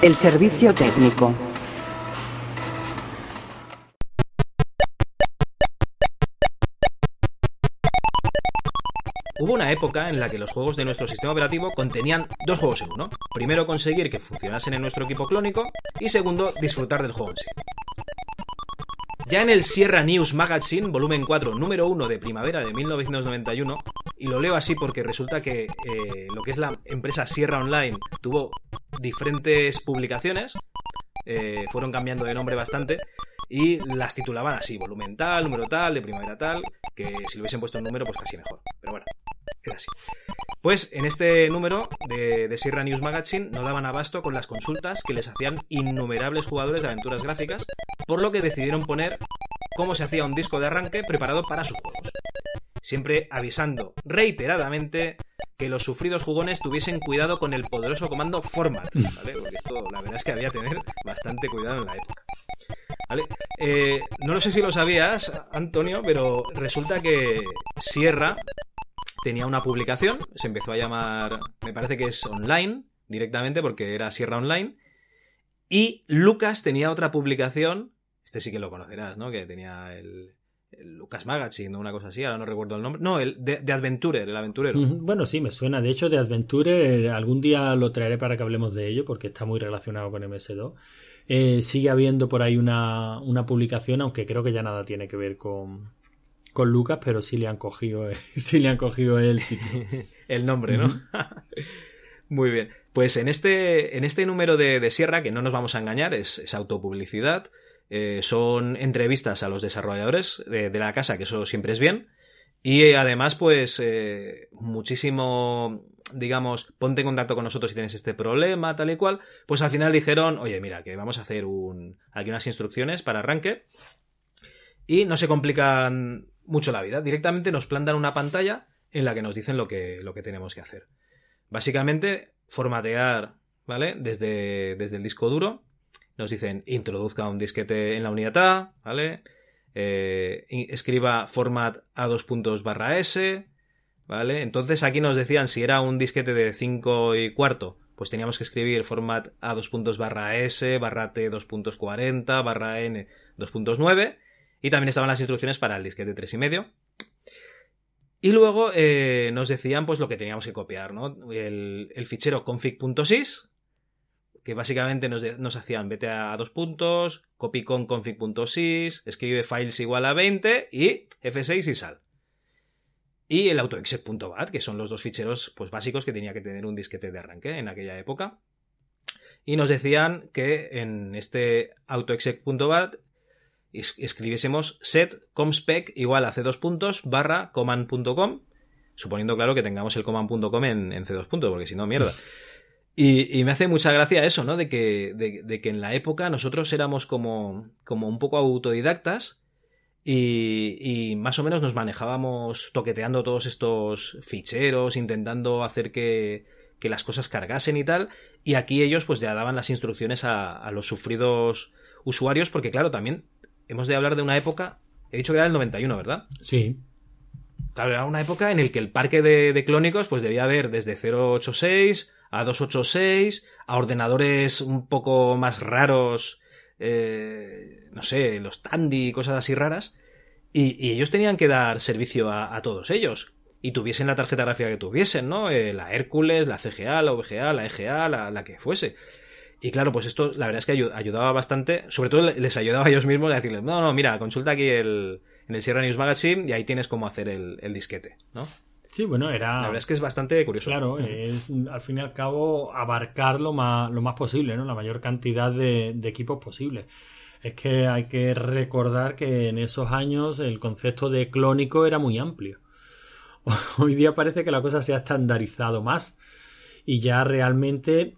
El servicio técnico. Hubo una época en la que los juegos de nuestro sistema operativo contenían dos juegos en uno. Primero, conseguir que funcionasen en nuestro equipo clónico y segundo, disfrutar del juego en sí. Ya en el Sierra News Magazine, volumen 4, número 1 de primavera de 1991, y lo leo así porque resulta que eh, lo que es la empresa Sierra Online tuvo diferentes publicaciones, eh, fueron cambiando de nombre bastante, y las titulaban así, volumen tal, número tal, de primavera tal, que si le hubiesen puesto un número, pues casi mejor. Pero bueno, es así. Pues en este número de, de Sierra News Magazine no daban abasto con las consultas que les hacían innumerables jugadores de aventuras gráficas, por lo que decidieron poner cómo se hacía un disco de arranque preparado para sus juegos. Siempre avisando reiteradamente que los sufridos jugones tuviesen cuidado con el poderoso comando format, ¿vale? Porque esto la verdad es que había que tener bastante cuidado en la época. ¿Vale? Eh, no lo sé si lo sabías, Antonio, pero resulta que Sierra tenía una publicación, se empezó a llamar, me parece que es online, directamente, porque era Sierra Online, y Lucas tenía otra publicación, este sí que lo conocerás, ¿no? Que tenía el, el Lucas Magazine o una cosa así, ahora no recuerdo el nombre. No, el de, de Adventurer, el aventurero. Bueno, sí, me suena. De hecho, de Adventure, eh, algún día lo traeré para que hablemos de ello, porque está muy relacionado con MS2. Eh, sigue habiendo por ahí una, una publicación, aunque creo que ya nada tiene que ver con, con Lucas, pero sí le han cogido, eh, sí le han cogido el título. el nombre, ¿no? Muy bien. Pues en este, en este número de, de Sierra, que no nos vamos a engañar, es, es autopublicidad, eh, son entrevistas a los desarrolladores de, la casa, que eso siempre es bien. Y además, pues, eh, muchísimo, digamos, ponte en contacto con nosotros si tienes este problema, tal y cual. Pues al final dijeron, oye, mira, que vamos a hacer un, aquí unas instrucciones para arranque. Y no se complican mucho la vida. Directamente nos plantan una pantalla en la que nos dicen lo que, lo que tenemos que hacer. Básicamente, formatear, ¿vale? Desde, desde el disco duro. Nos dicen, introduzca un disquete en la unidad A, ¿vale? Eh, escriba format a dos puntos barra S, ¿vale? Entonces aquí nos decían si era un disquete de 5 y cuarto, pues teníamos que escribir format a dos puntos barra S, barra T dos puntos 40, barra N dos puntos 9, y también estaban las instrucciones para el disquete tres y medio. Y luego eh, nos decían pues lo que teníamos que copiar, ¿no? El, el fichero config.sys, que básicamente nos, hacían vete a dos puntos, copy con config.sys, escribe files igual a 20 y F6 y sal. Y el autoexec.bat, que son los dos ficheros pues, básicos que tenía que tener un disquete de arranque en aquella época. Y nos decían que en este autoexec.bat es- escribiésemos set comspec igual a c2 puntos barra command.com, suponiendo claro que tengamos el command.com en, en c2 puntos, porque si no, mierda. Y, y me hace mucha gracia eso, ¿no? De que, de, de que en la época nosotros éramos como, como un poco autodidactas y, y más o menos nos manejábamos toqueteando todos estos ficheros, intentando hacer que, que las cosas cargasen y tal. Y aquí ellos pues ya daban las instrucciones a, a los sufridos usuarios, porque claro, también hemos de hablar de una época, he dicho que era el 91, ¿verdad? Sí. Claro, era una época en la que el parque de, de clónicos pues debía haber desde 086 a 286, a ordenadores un poco más raros, eh, no sé, los Tandy cosas así raras, y, ellos tenían que dar servicio a, todos ellos. Y tuviesen la tarjeta gráfica que tuviesen, ¿no? Eh, la Hércules, la CGA, la VGA, la EGA, la, la que fuese. Y claro, pues esto la verdad es que ayu- ayudaba bastante, sobre todo le- les ayudaba a ellos mismos a decirles, no, no, mira, consulta aquí el, en el Sierra News Magazine y ahí tienes cómo hacer el, el disquete, ¿no? Sí, bueno, era. La verdad es que es bastante curioso. Claro, es al fin y al cabo abarcar lo más, lo más posible, ¿no? La mayor cantidad de, de equipos posible. Es que hay que recordar que en esos años el concepto de clónico era muy amplio. Hoy día parece que la cosa se ha estandarizado más y ya realmente,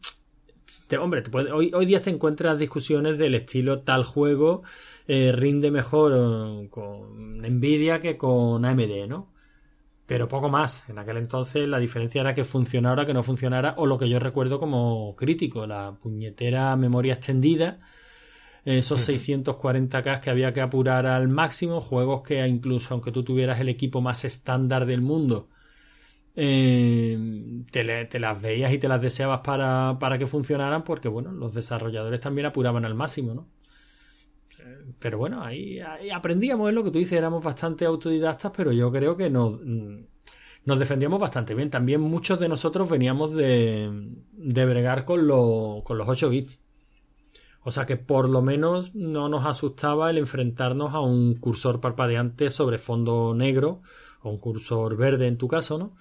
te- hombre, te puede- hoy, hoy día te encuentras discusiones del estilo tal juego eh, rinde mejor eh, con Nvidia que con AMD, ¿no? Pero poco más. En aquel entonces la diferencia era que funcionara que no funcionara, o lo que yo recuerdo como crítico, la puñetera memoria extendida, esos 640K que había que apurar al máximo, juegos que incluso aunque tú tuvieras el equipo más estándar del mundo, eh, te, le- te las veías y te las deseabas para, para que funcionaran, porque bueno, los desarrolladores también apuraban al máximo, ¿no? Pero bueno, ahí, ahí aprendíamos, es lo que tú dices, éramos bastante autodidactas, pero yo creo que nos, mm, nos defendíamos bastante bien. También muchos de nosotros veníamos de, de bregar con, lo- con los 8 bits. O sea que por lo menos no nos asustaba el enfrentarnos a un cursor parpadeante sobre fondo negro, o un cursor verde en tu caso, ¿no?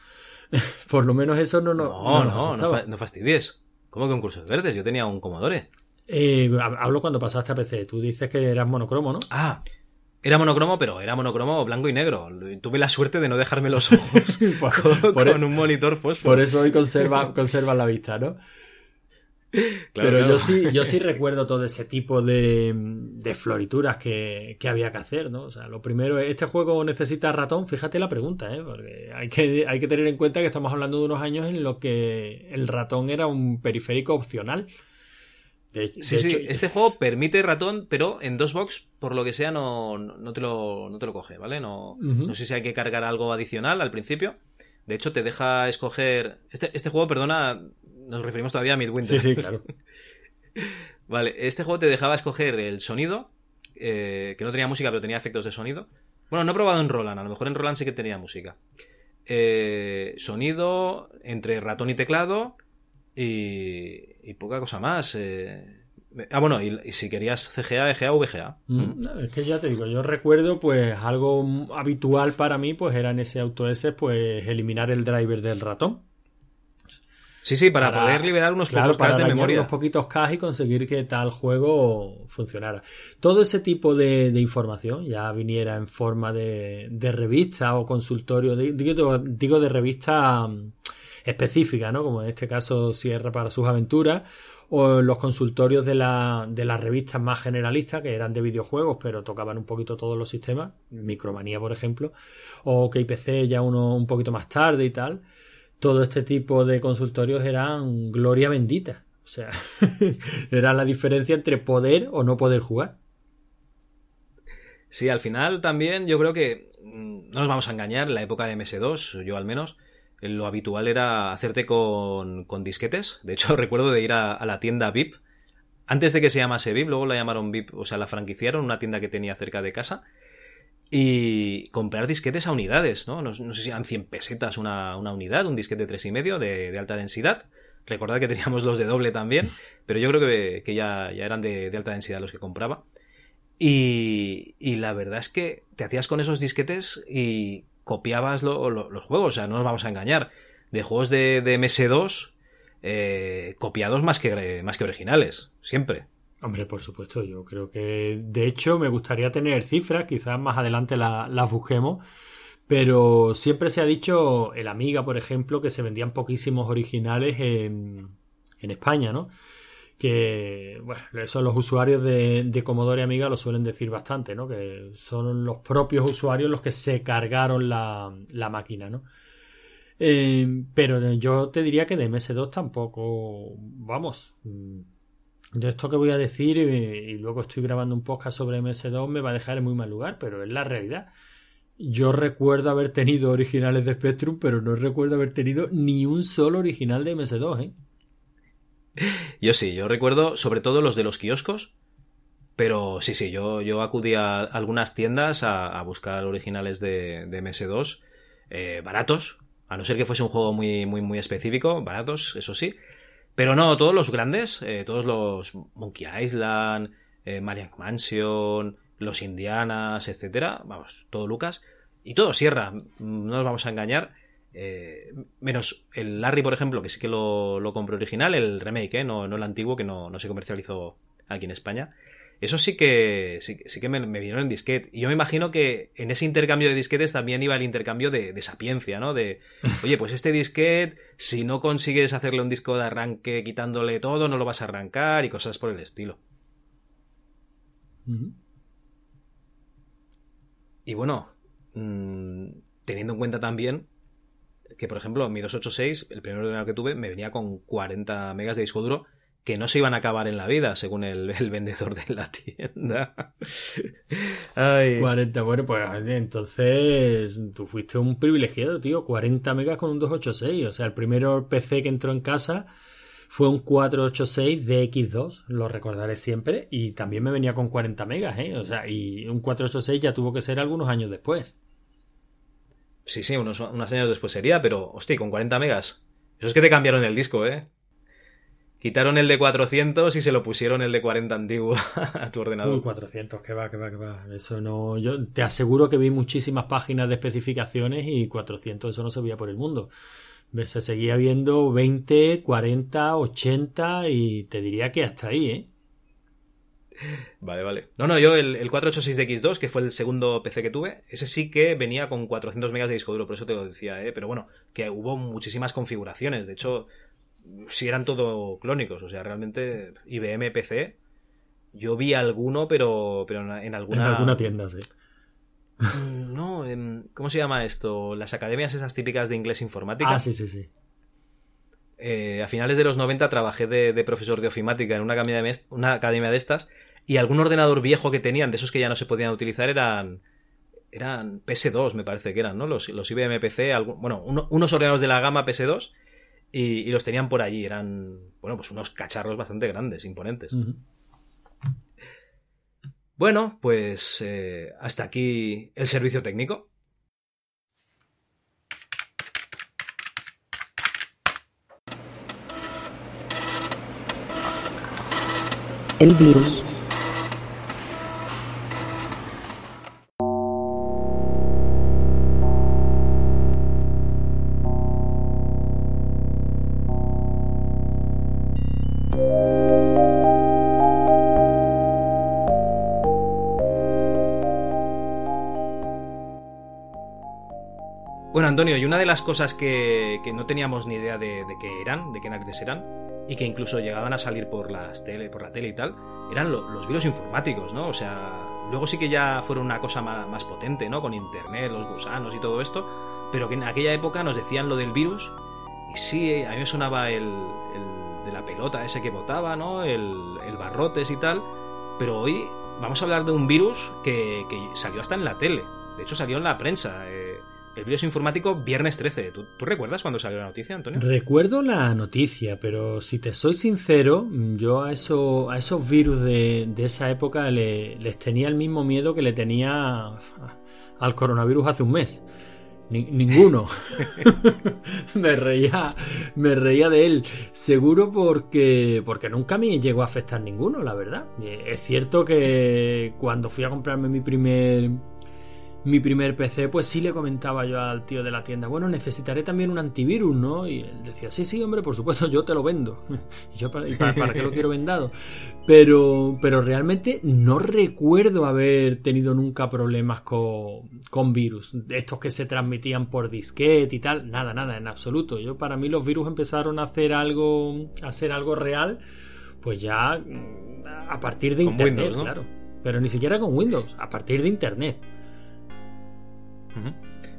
por lo menos eso no, no, No, no nos no, no, fastidies. ¿Cómo que un curso de verdes? Yo tenía un Commodore. Eh, hab- hablo cuando pasaste a PC. Tú dices que eras monocromo, ¿no? Ah, era monocromo, pero era monocromo blanco y negro. Tuve la suerte de no dejarme los ojos Por- con, por con eso- un monitor fósforo. Por eso hoy conserva, conserva la vista, ¿no? Claro, Pero claro. yo sí, yo sí recuerdo todo ese tipo de, de florituras que, que había que hacer, ¿no? O sea, lo primero, ¿este juego necesita ratón? Fíjate la pregunta, ¿eh? Porque hay que, hay que tener en cuenta que estamos hablando de unos años en los que el ratón era un periférico opcional. De, de Sí, sí, hecho, este juego permite ratón, pero en dos box, por lo que sea, no, no, te, lo, no te lo coge, ¿vale? No, no sé si hay que cargar algo adicional al principio. De hecho, te deja escoger. Este, este juego, perdona, nos referimos todavía a Midwinter. Sí, sí, claro. Vale, este juego te dejaba escoger el sonido, eh, que no tenía música, pero tenía efectos de sonido. Bueno, no he probado en Roland, a lo mejor en Roland sí que tenía música. Eh, sonido entre ratón y teclado y, y poca cosa más. eh. Ah, bueno, y, y si querías CGA, EGA o VGA. Mm, no, es que ya te digo, yo recuerdo pues algo habitual para mí pues era en ese auto S pues eliminar el driver del ratón. Sí, sí, para, poder liberar unos claro, pocos para de memoria. unos poquitos K y conseguir que tal juego funcionara. Todo ese tipo de, de información ya viniera en forma de, de revista o consultorio, de- digo, digo de revista mm, específica, ¿no? Como en este caso Sierra para sus aventuras, o los consultorios de, la, de las revistas más generalistas, que eran de videojuegos, pero tocaban un poquito todos los sistemas, Micromanía, por ejemplo, o IPC ya uno un poquito más tarde y tal todo este tipo de consultorios eran gloria bendita. O sea, era la diferencia entre poder o no poder jugar. Sí, al final también yo creo que mm, no nos vamos a engañar, en la época de MS2, yo al menos, lo habitual era hacerte con, con disquetes. De hecho, recuerdo de ir a, la tienda VIP, antes de que se llamase VIP, luego la llamaron VIP, o sea, la franquiciaron, una tienda que tenía cerca de casa. y comprar disquetes a unidades, ¿no? No, sé si eran 100 pesetas una, una unidad, un disquete de 3,5 de, de alta densidad. Recordad que teníamos los de doble también, pero yo creo que, que ya, ya, eran de, de, alta densidad los que compraba. Y, y, la verdad es que te hacías con esos disquetes y copiabas lo, lo, los juegos, o sea, no nos vamos a engañar. De juegos de, de MS2, eh, copiados más que, más que originales, siempre. Hombre, por supuesto, yo creo que de hecho me gustaría tener cifras, quizás más adelante las la busquemos, pero siempre se ha dicho, el Amiga, por ejemplo, que se vendían poquísimos originales en, en España, ¿no? Que, bueno, eso los usuarios de, de Commodore Amiga lo suelen decir bastante, ¿no? Que son los propios usuarios los que se cargaron la, la máquina, ¿no? Eh, pero yo te diría que de MS2 tampoco, vamos, de esto que voy a decir y, y, luego estoy grabando un podcast sobre MS2 me va a dejar en muy mal lugar, pero es la realidad. Yo recuerdo haber tenido originales de Spectrum, pero no recuerdo haber tenido ni un solo original de MS2, ¿eh? Yo sí, yo recuerdo sobre todo los de los kioscos, pero sí, sí, yo, yo acudí a algunas tiendas a, buscar originales de, de MS2 eh, baratos, a no ser que fuese un juego muy, muy, muy específico, baratos, eso sí. Pero no, todos los grandes, eh, todos los Monkey Island, eh, Marian Mansion, los Indianas, etcétera, vamos, todo Lucas, y todo Sierra, no nos vamos a engañar, eh, menos el Larry, por ejemplo, que sí que lo, lo compré original, el remake, ¿eh? no, no el antiguo, que no, no se comercializó aquí en España. Eso sí que, sí, sí que me, me, vinieron en disquete. Y yo me imagino que en ese intercambio de disquetes también iba el intercambio de, de sapiencia, ¿no? De, oye, pues este disquete, si no consigues hacerle un disco de arranque quitándole todo, no lo vas a arrancar y cosas por el estilo. Uh -huh. Y bueno, mmm, teniendo en cuenta también que, por ejemplo, mi 286, el primer ordenador que tuve, me venía con 40 megas de disco duro que no se iban a acabar en la vida, según el, el vendedor de la tienda. Ay. 40, bueno, pues entonces tú fuiste un privilegiado, tío. 40 megas con un 286. O sea, el primer PC que entró en casa fue un 486 DX2, lo recordaré siempre. Y también me venía con 40 megas, ¿eh? O sea, y un 486 ya tuvo que ser algunos años después. Sí, sí, unos, unos años después sería, pero, hostia, con 40 megas. Eso es que te cambiaron el disco, ¿eh? Quitaron el de 400 y se lo pusieron el de 40 antiguo a tu ordenador. Uy, 400, que va, que va, que va. Eso no. Yo te aseguro que vi muchísimas páginas de especificaciones y 400, eso no se veía por el mundo. Se seguía viendo 20, 40, 80 y te diría que hasta ahí, ¿eh? Vale, vale. No, no, yo el, el 486DX2, que fue el segundo PC que tuve, ese sí que venía con 400 megas de disco duro, por eso te lo decía, ¿eh? Pero bueno, que hubo muchísimas configuraciones. De hecho, si eran todo clónicos, o sea, realmente IBM PC. Yo vi alguno, pero, pero en alguna. En alguna tienda, sí. No, ¿cómo se llama esto? Las academias esas típicas de inglés informática. Ah, sí, sí, sí. Eh, a finales de los 90 trabajé de, de, profesor de ofimática en una academia de, una academia de estas y algún ordenador viejo que tenían, de esos que ya no se podían utilizar, eran eran PS2, me parece que eran, ¿no? Los, los IBM PC, algún, bueno, uno, unos ordenadores de la gama PS2 y, y, los tenían por allí. Eran, bueno, pues unos cacharros bastante grandes, imponentes. Uh -huh. Bueno, pues eh, hasta aquí el servicio técnico. El virus. Antonio, y una de las cosas que, que no teníamos ni idea de, de qué eran, de qué narices eran, y que incluso llegaban a salir por las tele, por la tele y tal, eran lo, los virus informáticos, ¿no? O sea, luego sí que ya fueron una cosa más, más, potente, ¿no? Con internet, los gusanos y todo esto, pero que en aquella época nos decían lo del virus, y sí, a mí me sonaba el, el de la pelota ese que botaba, ¿no? El, el, barrotes y tal, pero hoy vamos a hablar de un virus que, que salió hasta en la tele, de hecho salió en la prensa, eh, el virus informático viernes 13. ¿Tú, ¿Tú, recuerdas cuando salió la noticia, Antonio? Recuerdo la noticia, pero si te soy sincero, yo a, eso, a esos virus de, de esa época le, les tenía el mismo miedo que le tenía al coronavirus hace un mes. ninguno. me reía, me reía de él. Seguro porque, porque nunca me llegó a afectar ninguno, la verdad. Es cierto que cuando fui a comprarme mi primer mi primer PC, pues sí le comentaba yo al tío de la tienda, bueno, necesitaré también un antivirus, ¿no? Y él decía, sí, sí, hombre, por supuesto, yo te lo vendo. ¿Y yo para, para, qué lo quiero vendado? Pero, pero realmente no recuerdo haber tenido nunca problemas con, con virus. Estos que se transmitían por disquete y tal, nada, nada, en absoluto. Yo, para mí los virus empezaron a hacer algo, a hacer algo real, pues ya mm, a partir de Internet, claro. Pero ni siquiera con Windows, a partir de Internet.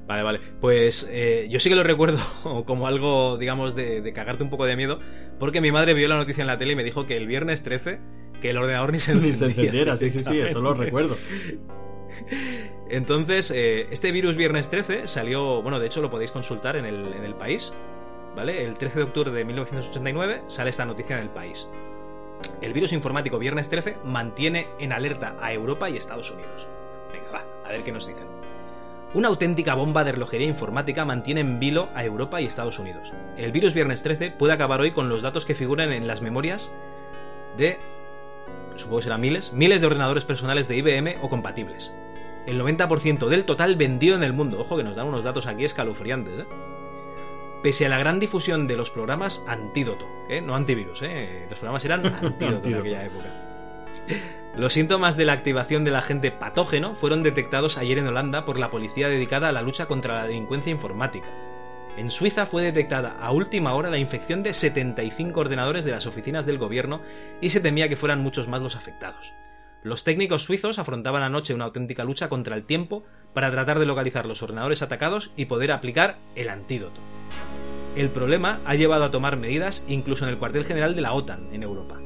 Vale, vale. Pues eh, yo sí que lo recuerdo como algo, digamos, de, cagarte un poco de miedo, porque mi madre vio la noticia en la tele y me dijo que el viernes 13, que el ordenador ni se Ni se encendiera, sí, sí, sí, eso lo recuerdo. Entonces, eh, este virus viernes 13 salió, bueno, de hecho lo podéis consultar en el, en el país, ¿vale? El 13 de octubre de 1989 sale esta noticia en el país. El virus informático viernes 13 mantiene en alerta a Europa y Estados Unidos. Venga, va, a ver qué nos dicen. Una auténtica bomba de relojería informática mantiene en vilo a Europa y Estados Unidos. El virus viernes 13 puede acabar hoy con los datos que figuran en las memorias de, supongo que serán miles, miles de ordenadores personales de IBM o compatibles. El 90% del total vendido en el mundo. Ojo que nos dan unos datos aquí escalofriantes, ¿eh? Pese a la gran difusión de los programas antídoto, ¿eh? no antivirus, ¿eh? los programas eran antídoto en aquella época. Los síntomas de la activación del agente patógeno fueron detectados ayer en Holanda por la policía dedicada a la lucha contra la delincuencia informática. En Suiza fue detectada a última hora la infección de 75 ordenadores de las oficinas del gobierno y se temía que fueran muchos más los afectados. Los técnicos suizos afrontaban anoche una auténtica lucha contra el tiempo para tratar de localizar los ordenadores atacados y poder aplicar el antídoto. El problema ha llevado a tomar medidas incluso en el cuartel general de la OTAN en Europa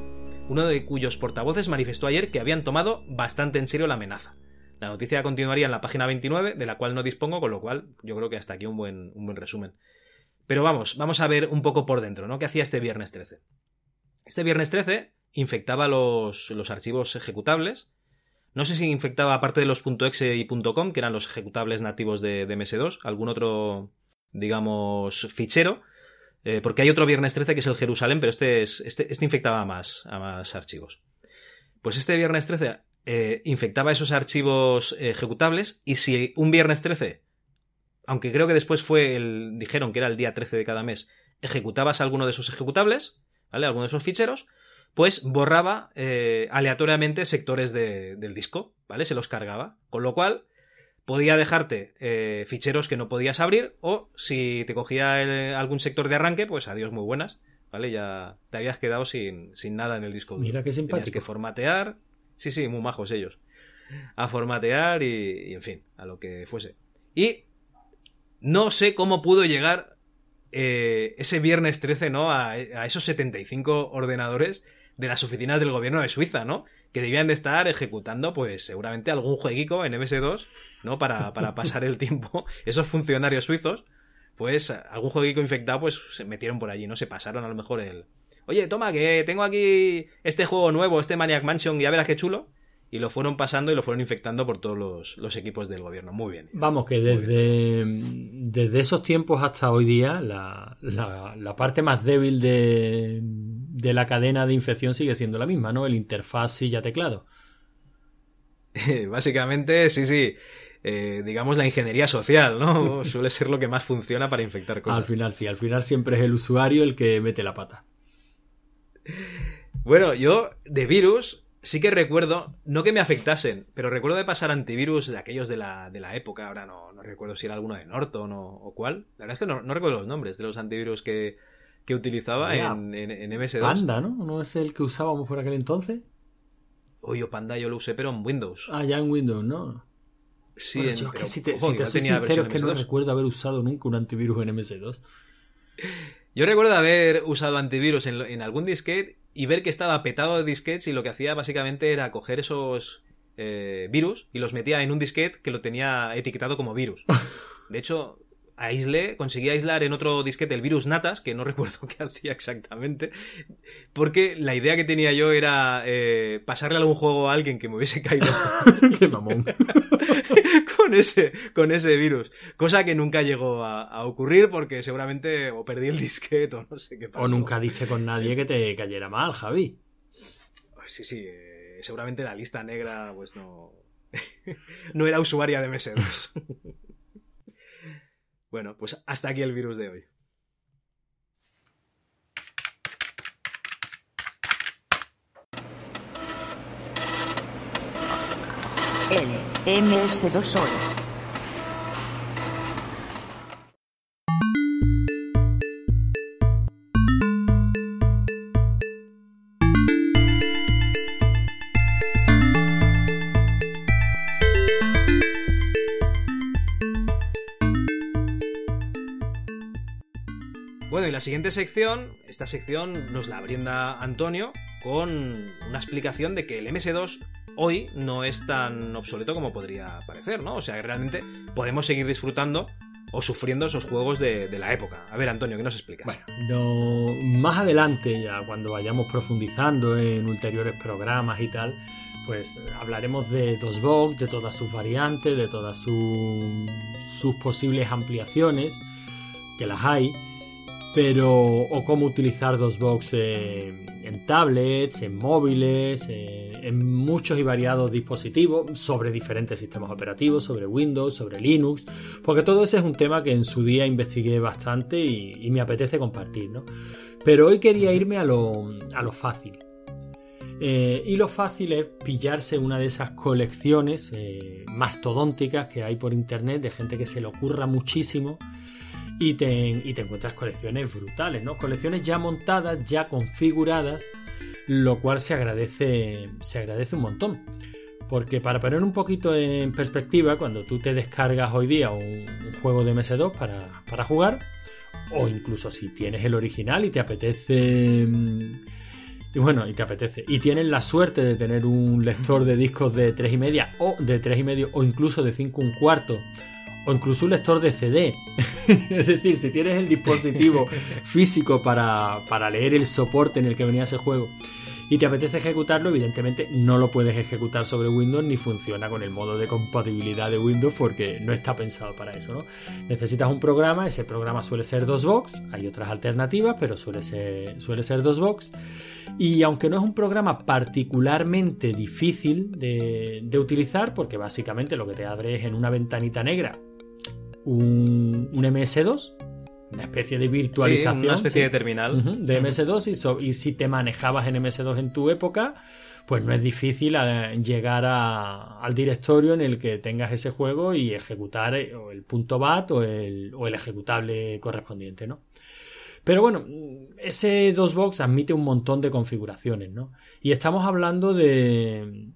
uno de cuyos portavoces manifestó ayer que habían tomado bastante en serio la amenaza. La noticia continuaría en la página 29, de la cual no dispongo, con lo cual yo creo que hasta aquí un buen, un buen resumen. Pero vamos, vamos a ver un poco por dentro, ¿no? ¿Qué hacía este viernes 13? Este viernes 13 infectaba los, los archivos ejecutables. No sé si infectaba aparte de los .exe y .com, que eran los ejecutables nativos de, de MS2, algún otro, digamos, fichero, eh, porque hay otro viernes 13 que es el Jerusalén, pero este, es, este, este infectaba a más, a más archivos. Pues este viernes 13 eh, infectaba esos archivos ejecutables y si un viernes 13, aunque creo que después fue el, dijeron que era el día 13 de cada mes, ejecutabas alguno de esos ejecutables, ¿vale? Alguno de esos ficheros, pues borraba eh, aleatoriamente sectores del disco, ¿vale? Se los cargaba. Con lo cual, podía dejarte eh, ficheros que no podías abrir o si te cogía algún sector de arranque, pues adiós, muy buenas, ¿vale? Ya te habías quedado sin, sin nada en el disco duro. Mira qué simpático. Tenías que formatear, sí, sí, muy majos ellos, a formatear y, en fin, a lo que fuese. Y no sé cómo pudo llegar eh, ese viernes 13, ¿no? A, a esos 75 ordenadores de las oficinas del gobierno de Suiza, ¿no? Que debían de estar ejecutando, pues seguramente algún jueguico en MS2, ¿no? Para, para pasar el tiempo. Esos funcionarios suizos, pues algún jueguico infectado, pues se metieron por allí, ¿no? Se pasaron a lo mejor el. Oye, toma, que tengo aquí este juego nuevo, este Maniac Mansion, ya verás qué chulo. Y lo fueron pasando y lo fueron infectando por todos los, equipos del gobierno. Muy bien. Vamos, que desde, desde esos tiempos hasta hoy día, la, la, la parte más débil de, de la cadena de infección sigue siendo la misma, ¿no? El interfaz silla teclado. Básicamente, sí, sí. Eh, digamos la ingeniería social, ¿no? Suele ser lo que más funciona para infectar cosas. Al final sí, al final siempre es el usuario el que mete la pata. Bueno, yo de virus sí que recuerdo, no que me afectasen, pero recuerdo de pasar antivirus de aquellos de la, de la época, ahora no, no recuerdo si era alguno de Norton o, o cuál. La verdad es que no, no recuerdo los nombres de los antivirus que, que utilizaba en, en, MS2. Panda, ¿no? ¿No es el que usábamos por aquel entonces? Oye, Panda yo lo usé, pero en Windows. Ah, ya en Windows, ¿no? Sí, yo es que si te, si te soy sincero es que no recuerdo haber usado nunca un antivirus en MS2. Yo recuerdo haber usado antivirus en, en algún disquete y ver que estaba petado de disquetes y lo que hacía básicamente era coger esos eh, virus y los metía en un disquete que lo tenía etiquetado como virus. De hecho, aislé, conseguí aislar en otro disquete el virus Natas, que no recuerdo qué hacía exactamente, porque la idea que tenía yo era eh, pasarle algún juego a alguien que me hubiese caído Qué mamón. con, ese, con ese virus. Cosa que nunca llegó a, a ocurrir porque seguramente o perdí el disquete o no sé qué pasó. O nunca diste con nadie que te cayera mal, Javi. Sí, sí, eh, seguramente la lista negra pues no... no era usuaria de MS2. Bueno, pues hasta aquí el virus de hoy. El MS2 hoy. La siguiente sección, esta sección nos la brinda Antonio con una explicación de que el MS2 hoy no es tan obsoleto como podría parecer, ¿no? O sea, que realmente podemos seguir disfrutando o sufriendo esos juegos de, de la época. A ver, Antonio, ¿qué nos explicas? Bueno, no- más adelante, ya cuando vayamos profundizando en ulteriores programas y tal, pues hablaremos de DOSBox, de todas sus variantes, de todas su- sus posibles ampliaciones, que las hay, pero o cómo utilizar DOSBox en, en tablets, en móviles, eh, en muchos y variados dispositivos, sobre diferentes sistemas operativos, sobre Windows, sobre Linux, porque todo ese es un tema que en su día investigué bastante y, y me apetece compartir, ¿no? Pero hoy quería irme a lo, a lo fácil. Eh, y lo fácil es pillarse una de esas colecciones eh, mastodónticas que hay por internet de gente que se le ocurra muchísimo y te, y te encuentras colecciones brutales, ¿no? Colecciones ya montadas, ya configuradas, lo cual se agradece, se agradece un montón. Porque para poner un poquito en perspectiva, cuando tú te descargas hoy día un, juego de MS2 para, para jugar, o incluso si tienes el original y te apetece... mm, Y bueno, y te apetece. Y tienes la suerte de tener un lector de discos de 3 y media o de 3 y medio o incluso de 5 un cuarto o incluso un lector de CD. es decir, si tienes el dispositivo físico para, para leer el soporte en el que venía ese juego y te apetece ejecutarlo, evidentemente no lo puedes ejecutar sobre Windows ni funciona con el modo de compatibilidad de Windows porque no está pensado para eso, ¿no? Necesitas un programa, ese programa suele ser DOSBox, hay otras alternativas, pero suele ser, suele ser DOSBox. Y aunque no es un programa particularmente difícil de, de utilizar, porque básicamente lo que te abre es en una ventanita negra un, un MS2, una especie de Sí, virtualización. una especie sí. de terminal. De MS2 y, so- y si te manejabas en MS2 en tu época, pues no es difícil eh, llegar a- al directorio en el que tengas ese juego y ejecutar eh, o el punto .bat o el, o el ejecutable correspondiente, ¿no? Pero bueno, ese DOSBox admite un montón de configuraciones, ¿no? Y estamos hablando de...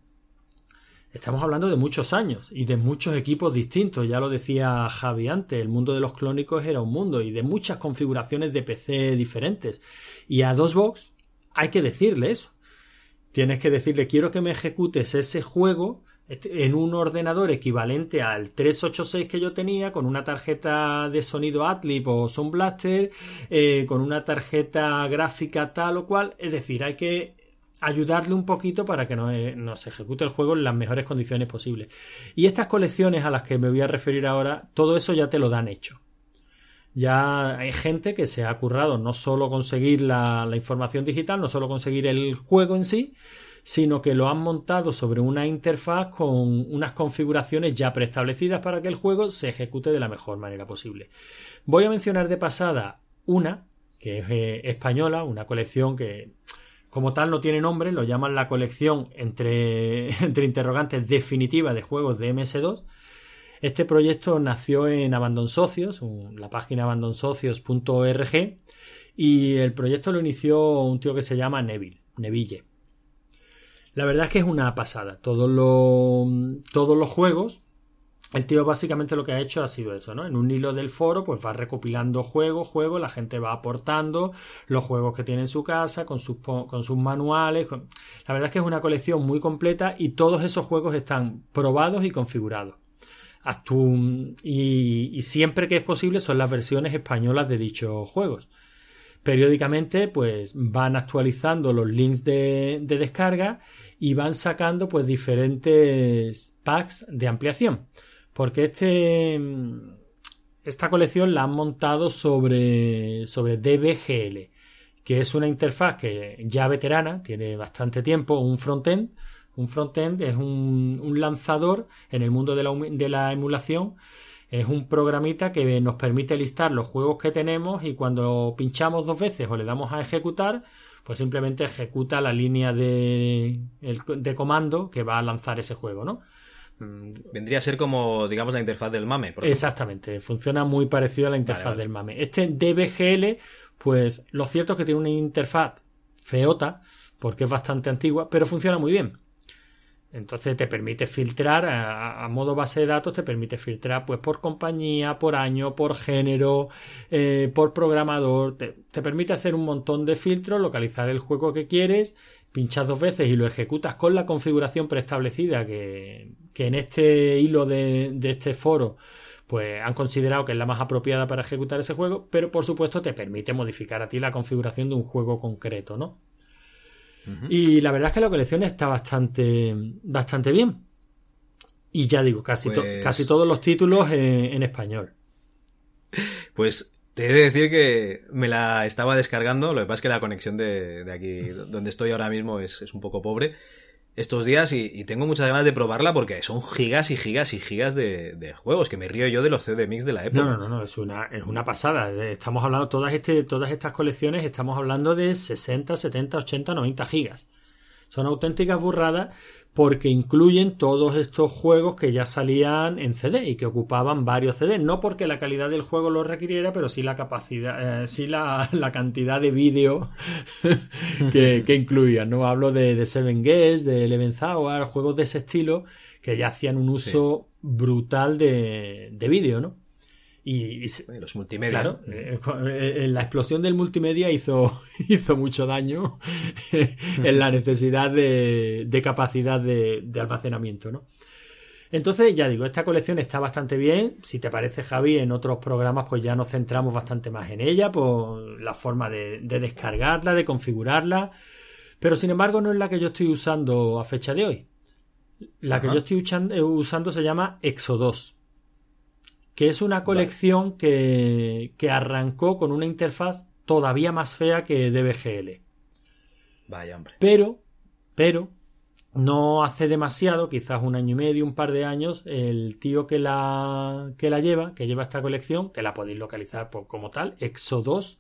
Estamos hablando de muchos años y de muchos equipos distintos, ya lo decía Javi antes, el mundo de los clónicos era un mundo y de muchas configuraciones de PC diferentes. Y a DOSBox hay que decirle eso. Tienes que decirle, quiero que me ejecutes ese juego este, en un ordenador equivalente al 386 que yo tenía, con una tarjeta de sonido Adlib o Sound Blaster, eh, con una tarjeta gráfica tal o cual. Es decir, hay que ayudarle un poquito para que nos, eh, nos ejecute el juego en las mejores condiciones posibles. Y estas colecciones a las que me voy a referir ahora, todo eso ya te lo dan hecho. Ya hay gente que se ha currado no solo conseguir la, la información digital, no solo conseguir el juego en sí, sino que lo han montado sobre una interfaz con unas configuraciones ya preestablecidas para que el juego se ejecute de la mejor manera posible. Voy a mencionar de pasada una, que es eh, española, una colección que como tal no tiene nombre, lo llaman la colección entre, entre interrogantes definitiva de juegos de MS2. Este proyecto nació en Abandon Socios, la página abandonsocios.org, y el proyecto lo inició un tío que se llama Neville, Neville. La verdad es que es una pasada. Todos los, todos los juegos, el tío básicamente lo que ha hecho ha sido eso, ¿no? En un hilo del foro, pues va recopilando juegos, juegos, la gente va aportando los juegos que tiene en su casa, con sus, con sus manuales. La verdad es que es una colección muy completa y todos esos juegos están probados y configurados. actú- y, y siempre que es posible son las versiones españolas de dichos juegos. Periódicamente, pues van actualizando los links de, de descarga y van sacando pues diferentes packs de ampliación. Porque este esta colección la han montado sobre, sobre DBGL, que es una interfaz que ya veterana, tiene bastante tiempo, un frontend. Un frontend es un, un lanzador en el mundo de la, de la emulación. Es un programita que nos permite listar los juegos que tenemos y cuando pinchamos dos veces o le damos a ejecutar, pues simplemente ejecuta la línea de, de comando que va a lanzar ese juego, ¿no? Mm, Vendría a ser como, digamos, la interfaz del MAME. Por. Exactamente, funciona muy parecido a la interfaz Vale, vale. del MAME. Este DBGL, pues lo cierto es que tiene una interfaz feota, porque es bastante antigua, pero funciona muy bien. Entonces te permite filtrar a, modo base de datos, te permite filtrar pues por compañía, por año, por género, eh, por programador. Te, te permite hacer un montón de filtros, localizar el juego que quieres, pinchas dos veces y lo ejecutas con la configuración preestablecida que, que en este hilo de, de este foro pues han considerado que es la más apropiada para ejecutar ese juego, pero por supuesto te permite modificar a ti la configuración de un juego concreto, ¿no? Y la verdad es que la colección está bastante, bastante bien. Y ya digo, casi, to- Pues- casi todos los títulos en, en español. Pues te he de decir que me la estaba descargando, lo que pasa es que la conexión de, de aquí, donde estoy ahora mismo, es, es un poco pobre estos días y, y tengo muchas ganas de probarla porque son gigas y gigas y gigas de, de juegos, que me río yo de los CD Mix de la época. No, no, no, no, es una, es una pasada. Estamos hablando, todas, este, todas estas colecciones, estamos hablando de 60, 70, 80, 90 gigas. Son auténticas burradas porque incluyen todos estos juegos que ya salían en CD y que ocupaban varios CD. No porque la calidad del juego lo requiriera, pero sí la capacidad, eh, sí la, la cantidad de vídeo que, que incluían. No hablo de, de Seven Guest, de Eleven Hour, juegos de ese estilo que ya hacían un uso brutal de, de vídeo, ¿no? Y, Eh, Los multimedia. Claro, eh, eh, la explosión del multimedia hizo, hizo mucho daño en la necesidad de, de capacidad de, de almacenamiento, ¿no? Entonces, ya digo, esta colección está bastante bien. Si te parece, Javi, en otros programas pues ya nos centramos bastante más en ella, por la forma de, de descargarla, de configurarla. Pero sin embargo, no es la que yo estoy usando a fecha de hoy. La que yo estoy eh, usando se llama Exodus que es una colección que, que arrancó con una interfaz todavía más fea que DBGL. Vaya, hombre. Pero, pero, no hace demasiado, quizás un año y medio, un par de años, el tío que la, que la lleva, que lleva esta colección, que la podéis localizar por- como tal, Exo2,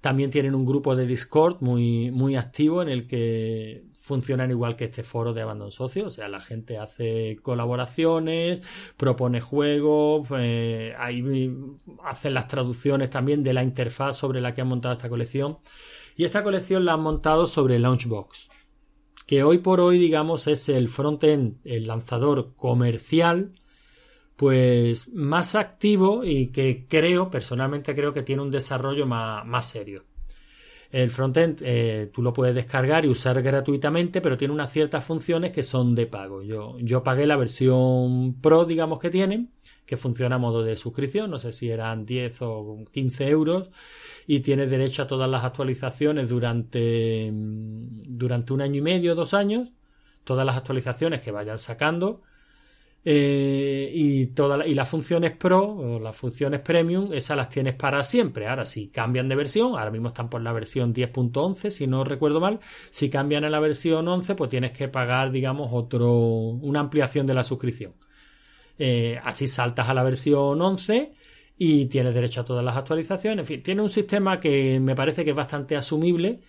también tienen un grupo de Discord muy, muy activo en el que funcionan igual que este foro de Abandon Socio. O sea, la gente hace colaboraciones, propone juegos, eh, ahí hacen las traducciones también de la interfaz sobre la que han montado esta colección. Y esta colección la han montado sobre Launchbox, que hoy por hoy, digamos, es el frontend, el lanzador comercial pues más activo y que creo, personalmente creo que tiene un desarrollo más, más serio. El frontend eh, tú lo puedes descargar y usar gratuitamente, pero tiene unas ciertas funciones que son de pago. Yo, yo pagué la versión Pro, digamos que tienen, que funciona a modo de suscripción, no sé si eran 10 o 15 euros, y tienes derecho a todas las actualizaciones durante, durante un año y medio, dos años, todas las actualizaciones que vayan sacando. Eh, y, toda la- y las funciones Pro o las funciones Premium, esas las tienes para siempre. Ahora, si cambian de versión, ahora mismo están por la versión 10.11, si no recuerdo mal. Si cambian a la versión 11, pues tienes que pagar, digamos, otro, una ampliación de la suscripción. Eh, así saltas a la versión 11 y tienes derecho a todas las actualizaciones. En fin, tiene un sistema que me parece que es bastante asumible,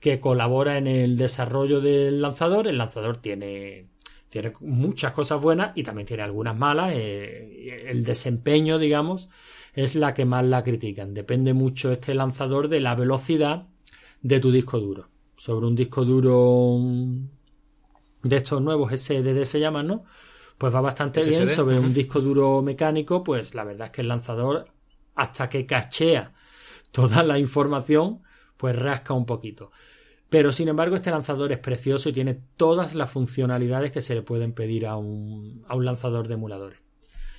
que colabora en el desarrollo del lanzador. El lanzador tiene tiene muchas cosas buenas y también tiene algunas malas. Eh, el desempeño, digamos, es la que más la critican. Depende mucho este lanzador de la velocidad de tu disco duro. Sobre un disco duro de estos nuevos SDD se llaman, ¿no? Pues va bastante SSD. bien. Sobre un disco duro mecánico, pues la verdad es que el lanzador, hasta que cachea toda la información, pues rasca un poquito. Pero sin embargo, este lanzador es precioso y tiene todas las funcionalidades que se le pueden pedir a un, a un lanzador de emuladores.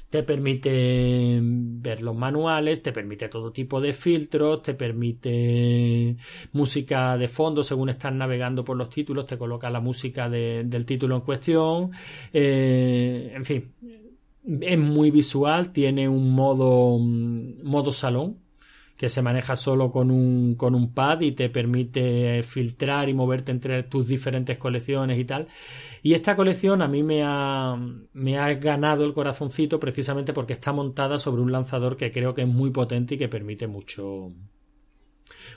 te permite ver los manuales, te permite todo tipo de filtros, te permite música de fondo según estás navegando por los títulos, te coloca la música de- del título en cuestión, eh, en fin, es muy visual, tiene un modo, mm, modo salón que se maneja solo con un, con un pad y te permite filtrar y moverte entre tus diferentes colecciones y tal. Y esta colección a mí me ha, me ha ganado el corazoncito precisamente porque está montada sobre un lanzador que creo que es muy potente y que permite mucho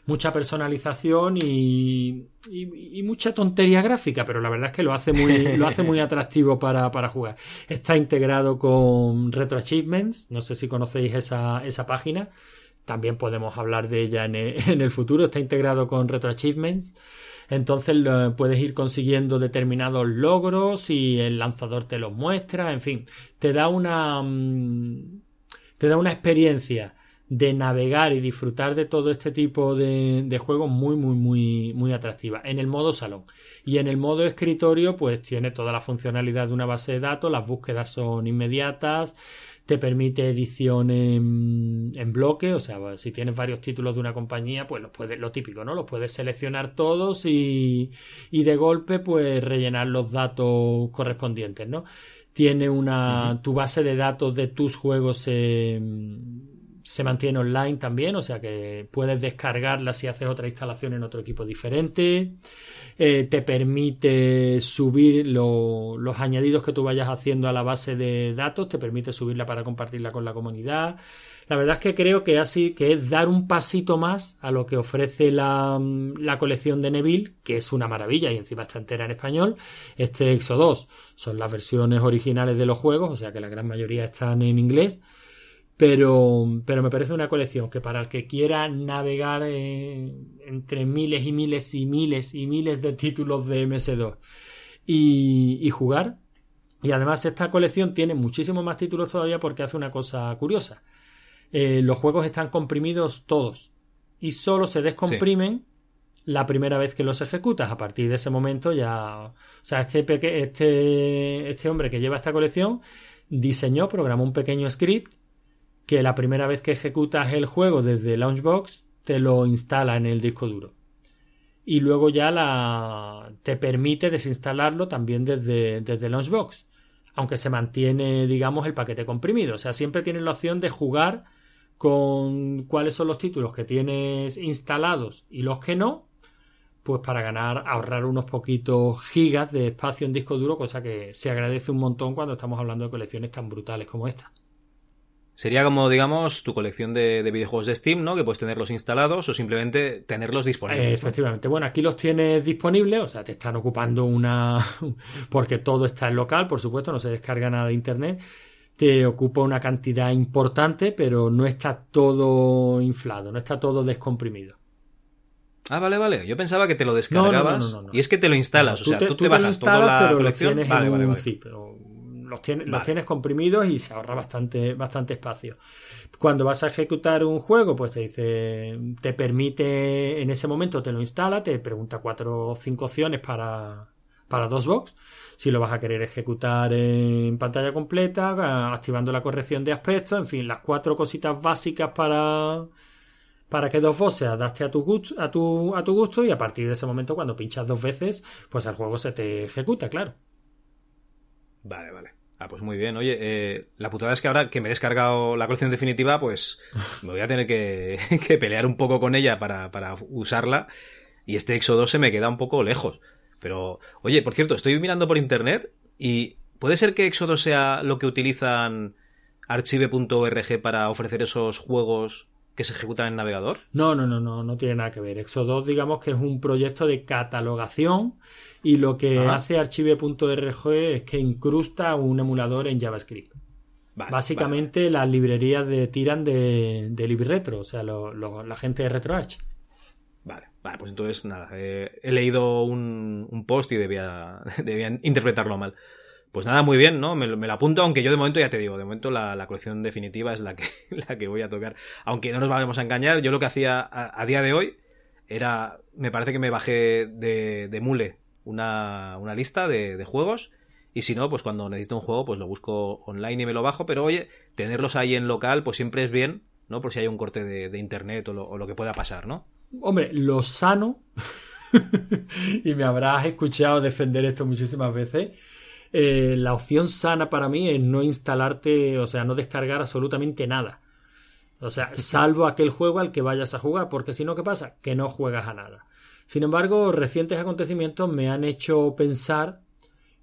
mucha personalización y, y- y mucha tontería gráfica, pero la verdad es que lo hace muy, lo hace muy atractivo para, para jugar. Está integrado con Retro Achievements, no sé si conocéis esa, esa página, también podemos hablar de ella en el, futuro, está integrado con Retro Achievements. Entonces puedes ir consiguiendo determinados logros y el lanzador te los muestra, en fin, te da una mm, te da una experiencia de navegar y disfrutar de todo este tipo de, de juegos muy, muy, muy, muy atractiva. En el modo salón. Y en el modo escritorio, pues tiene toda la funcionalidad de una base de datos, las búsquedas son inmediatas, te permite edición en, en bloque, o sea, si tienes varios títulos de una compañía, pues los puedes, lo típico, ¿no? Los puedes seleccionar todos y, y de golpe, pues rellenar los datos correspondientes, ¿no? Tiene una, tu base de datos de tus juegos se, se mantiene online también, o sea que puedes descargarla si haces otra instalación en otro equipo diferente. Eh, te permite subir lo- los añadidos que tú vayas haciendo a la base de datos, te permite subirla para compartirla con la comunidad. La verdad es que creo que así que es dar un pasito más a lo que ofrece la, la colección de Neville, que es una maravilla y encima está entera en español. Este Exo 2 son las versiones originales de los juegos, o sea que la gran mayoría están en inglés. Pero, pero me parece una colección que para el que quiera navegar eh, entre miles y miles y miles y miles de títulos de MS2 y, y jugar. Y además esta colección tiene muchísimos más títulos todavía porque hace una cosa curiosa. Eh, los juegos están comprimidos todos y solo se descomprimen la primera vez que los ejecutas. A partir de ese momento ya... O sea, este, peque- este, este hombre que lleva esta colección diseñó, programó un pequeño script que la primera vez que ejecutas el juego desde Launchbox te lo instala en el disco duro. Y luego ya la, te permite desinstalarlo también desde, desde Launchbox. Aunque se mantiene, digamos, el paquete comprimido. O sea, siempre tienes la opción de jugar con cuáles son los títulos que tienes instalados y los que no. Pues para ganar, ahorrar unos poquitos gigas de espacio en disco duro, cosa que se agradece un montón cuando estamos hablando de colecciones tan brutales como esta. Sería como, digamos, tu colección de, de videojuegos de Steam, ¿no? Que puedes tenerlos instalados o simplemente tenerlos disponibles. Efectivamente. Bueno, aquí los tienes disponibles, o sea, te están ocupando una. porque todo está en local, por supuesto, no se descarga nada de internet. Te ocupa una cantidad importante, pero no está todo inflado, no está todo descomprimido. Ah, vale, vale. Yo pensaba que te lo descargabas no, no, no. y es que te lo instalas. O sea, tú, te, lo bajas toda instalas, la pero colección. los tienes Vale, en vale, un vale. zip. o- Los tienes, los tienes comprimidos y se ahorra bastante, bastante espacio. Cuando vas a ejecutar un juego, pues te dice, te permite, en ese momento te lo instala, te pregunta cuatro o cinco opciones para, para dos box. Si lo vas a querer ejecutar en pantalla completa, activando la corrección de aspectos, en fin, las cuatro cositas básicas para, para que dos box se adapte a tu, gusto, a, tu, a tu gusto y a partir de ese momento cuando pinchas dos veces, pues el juego se te ejecuta, claro. Vale, vale. Ah, pues muy bien. Oye, eh, la putada es que ahora que me he descargado la colección definitiva, pues me voy a tener que, que pelear un poco con ella para, para usarla. Y este Exo 2 se me queda un poco lejos. Pero, oye, por cierto, estoy mirando por internet y puede ser que Exo 2 sea lo que utilizan archive.org para ofrecer esos juegos que se ejecutan en navegador. No, no, no, no, no tiene nada que ver. Exo 2, digamos que es un proyecto de catalogación y lo que hace archive.org es que incrusta un emulador en JavaScript. Vale, Básicamente las librerías de tiran de, de LibRetro, o sea, lo- lo- la gente de RetroArch. Vale, vale, pues entonces nada, eh, he leído un, un post y debía, debía interpretarlo mal. Pues nada, muy bien, ¿no? Me, me lo apunto, aunque yo de momento ya te digo, de momento la, la colección definitiva es la que, la que voy a tocar. Aunque no nos vamos a engañar, yo lo que hacía a, día de hoy era, me parece que me bajé de, de Mule una, una lista de, juegos Y si no, pues cuando necesito un juego, pues lo busco online y me lo bajo. Pero oye, tenerlos ahí en local, pues siempre es bien, ¿no? Por si hay un corte de, internet o lo que pueda pasar, ¿no? Hombre, lo sano, y me habrás escuchado defender esto muchísimas veces, eh, la opción sana para mí es no instalarte, o sea, no descargar absolutamente nada. O sea, salvo aquel juego al que vayas a jugar, porque si no, ¿qué pasa? Que no juegas a nada. Sin embargo, recientes acontecimientos me han hecho pensar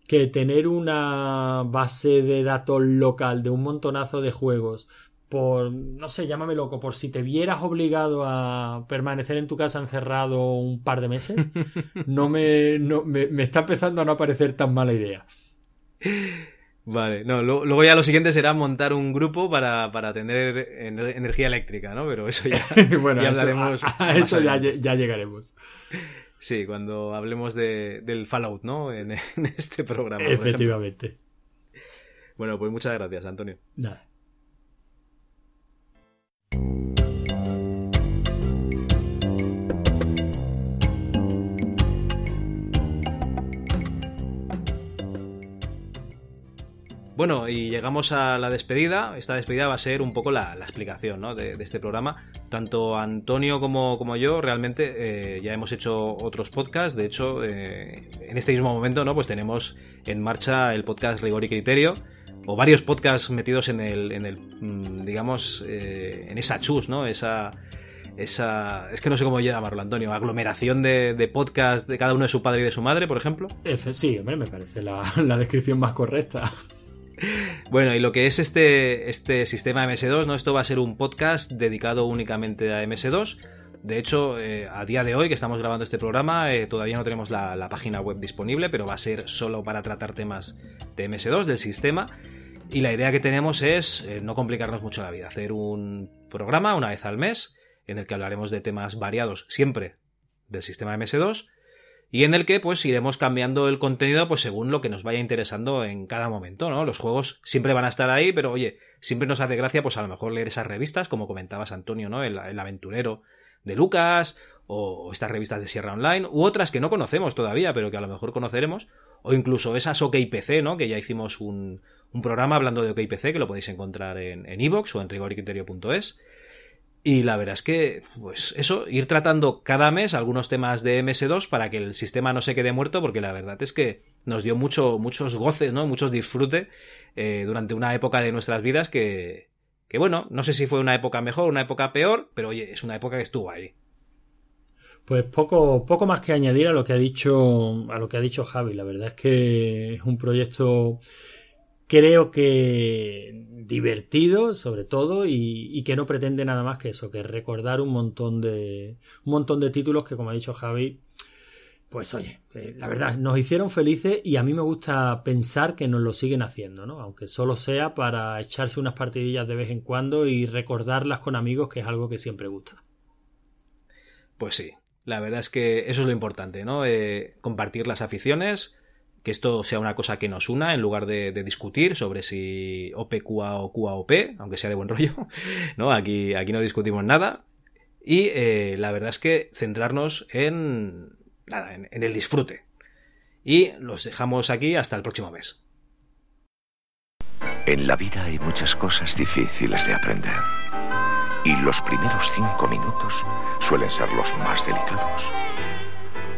que tener una base de datos local de un montonazo de juegos por, no sé, llámame loco, por si te vieras obligado a permanecer en tu casa encerrado un par de meses, no me, no, me, me está empezando a no parecer tan mala idea. Vale, no, luego ya lo siguiente será montar un grupo para, para tener energía eléctrica, ¿no? Pero eso ya, bueno, ya hablaremos. A, eso ya, ya, llegaremos. Sí, cuando hablemos de, del Fallout, ¿no? En, en este programa. Efectivamente. Bueno, pues muchas gracias, Antonio. Nada. Bueno, y llegamos a la despedida. Esta despedida va a ser un poco la, explicación ¿no? de, este programa. Tanto Antonio como, yo realmente eh, ya hemos hecho otros podcasts. De hecho, eh, en este mismo momento ¿no? pues tenemos en marcha el podcast Rigor y Criterio. O varios podcasts metidos en el, en el mm, digamos, eh, en esa chus, ¿no? Esa, esa. Es que no sé cómo llamarlo, Antonio. Aglomeración de, de de cada uno de su padre y de su madre, por ejemplo. Sí, hombre, me parece la descripción más correcta. Bueno, y lo que es este, este sistema MS2, ¿no? Esto va a ser un podcast dedicado únicamente a MS2. De hecho, eh, a día de hoy que estamos grabando este programa, eh, todavía no tenemos la, página web disponible, pero va a ser solo para tratar temas de MS2, del sistema. Y la idea que tenemos es eh, no complicarnos mucho la vida, hacer un programa una vez al mes en el que hablaremos de temas variados siempre del sistema MS2 y en el que pues iremos cambiando el contenido pues según lo que nos vaya interesando en cada momento, ¿no? Los juegos siempre van a estar ahí, pero oye, siempre nos hace gracia pues a lo mejor leer esas revistas, como comentabas Antonio, ¿no? El, aventurero de Lucas, o, estas revistas de Sierra Online, u otras que no conocemos todavía, pero que a lo mejor conoceremos, o incluso esas OKPC, ¿no? Que ya hicimos un, un programa hablando de OKPC, que lo podéis encontrar en Evox en o en rigoricriterio.es. Y la verdad es que, pues eso, ir tratando cada mes algunos temas de MS2 para que el sistema no se quede muerto, porque la verdad es que nos dio mucho, muchos goces, ¿no? Muchos disfrute eh, durante una época de nuestras vidas que, que, bueno, no sé si fue una época mejor, una época peor, pero oye, es una época que estuvo ahí. Pues poco, poco más que añadir a lo que ha dicho, a lo que ha dicho Javi. La verdad es que es un proyecto creo que divertido sobre todo y, que no pretende nada más que eso, que recordar un montón de un montón de títulos que como ha dicho Javi, pues oye, eh, la verdad nos hicieron felices y a mí me gusta pensar que nos lo siguen haciendo, ¿no? Aunque solo sea para echarse unas partidillas de vez en cuando y recordarlas con amigos, que es algo que siempre gusta. Pues sí, la verdad es que eso es lo importante, ¿no? Eh, compartir las aficiones, que esto sea una cosa que nos una en lugar de, discutir sobre si OPQA o QAOP, aunque sea de buen rollo, ¿no? Aquí, aquí no discutimos nada. Y eh, la verdad es que centrarnos en, nada, en, en el disfrute. Y los dejamos aquí hasta el próximo mes. En la vida hay muchas cosas difíciles de aprender. Y los primeros cinco minutos suelen ser los más delicados.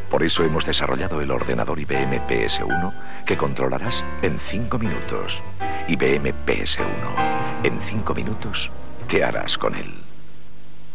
Por eso hemos desarrollado el ordenador IBM PS1 que controlarás en 5 minutos. IBM PS1. En 5 minutos te harás con él.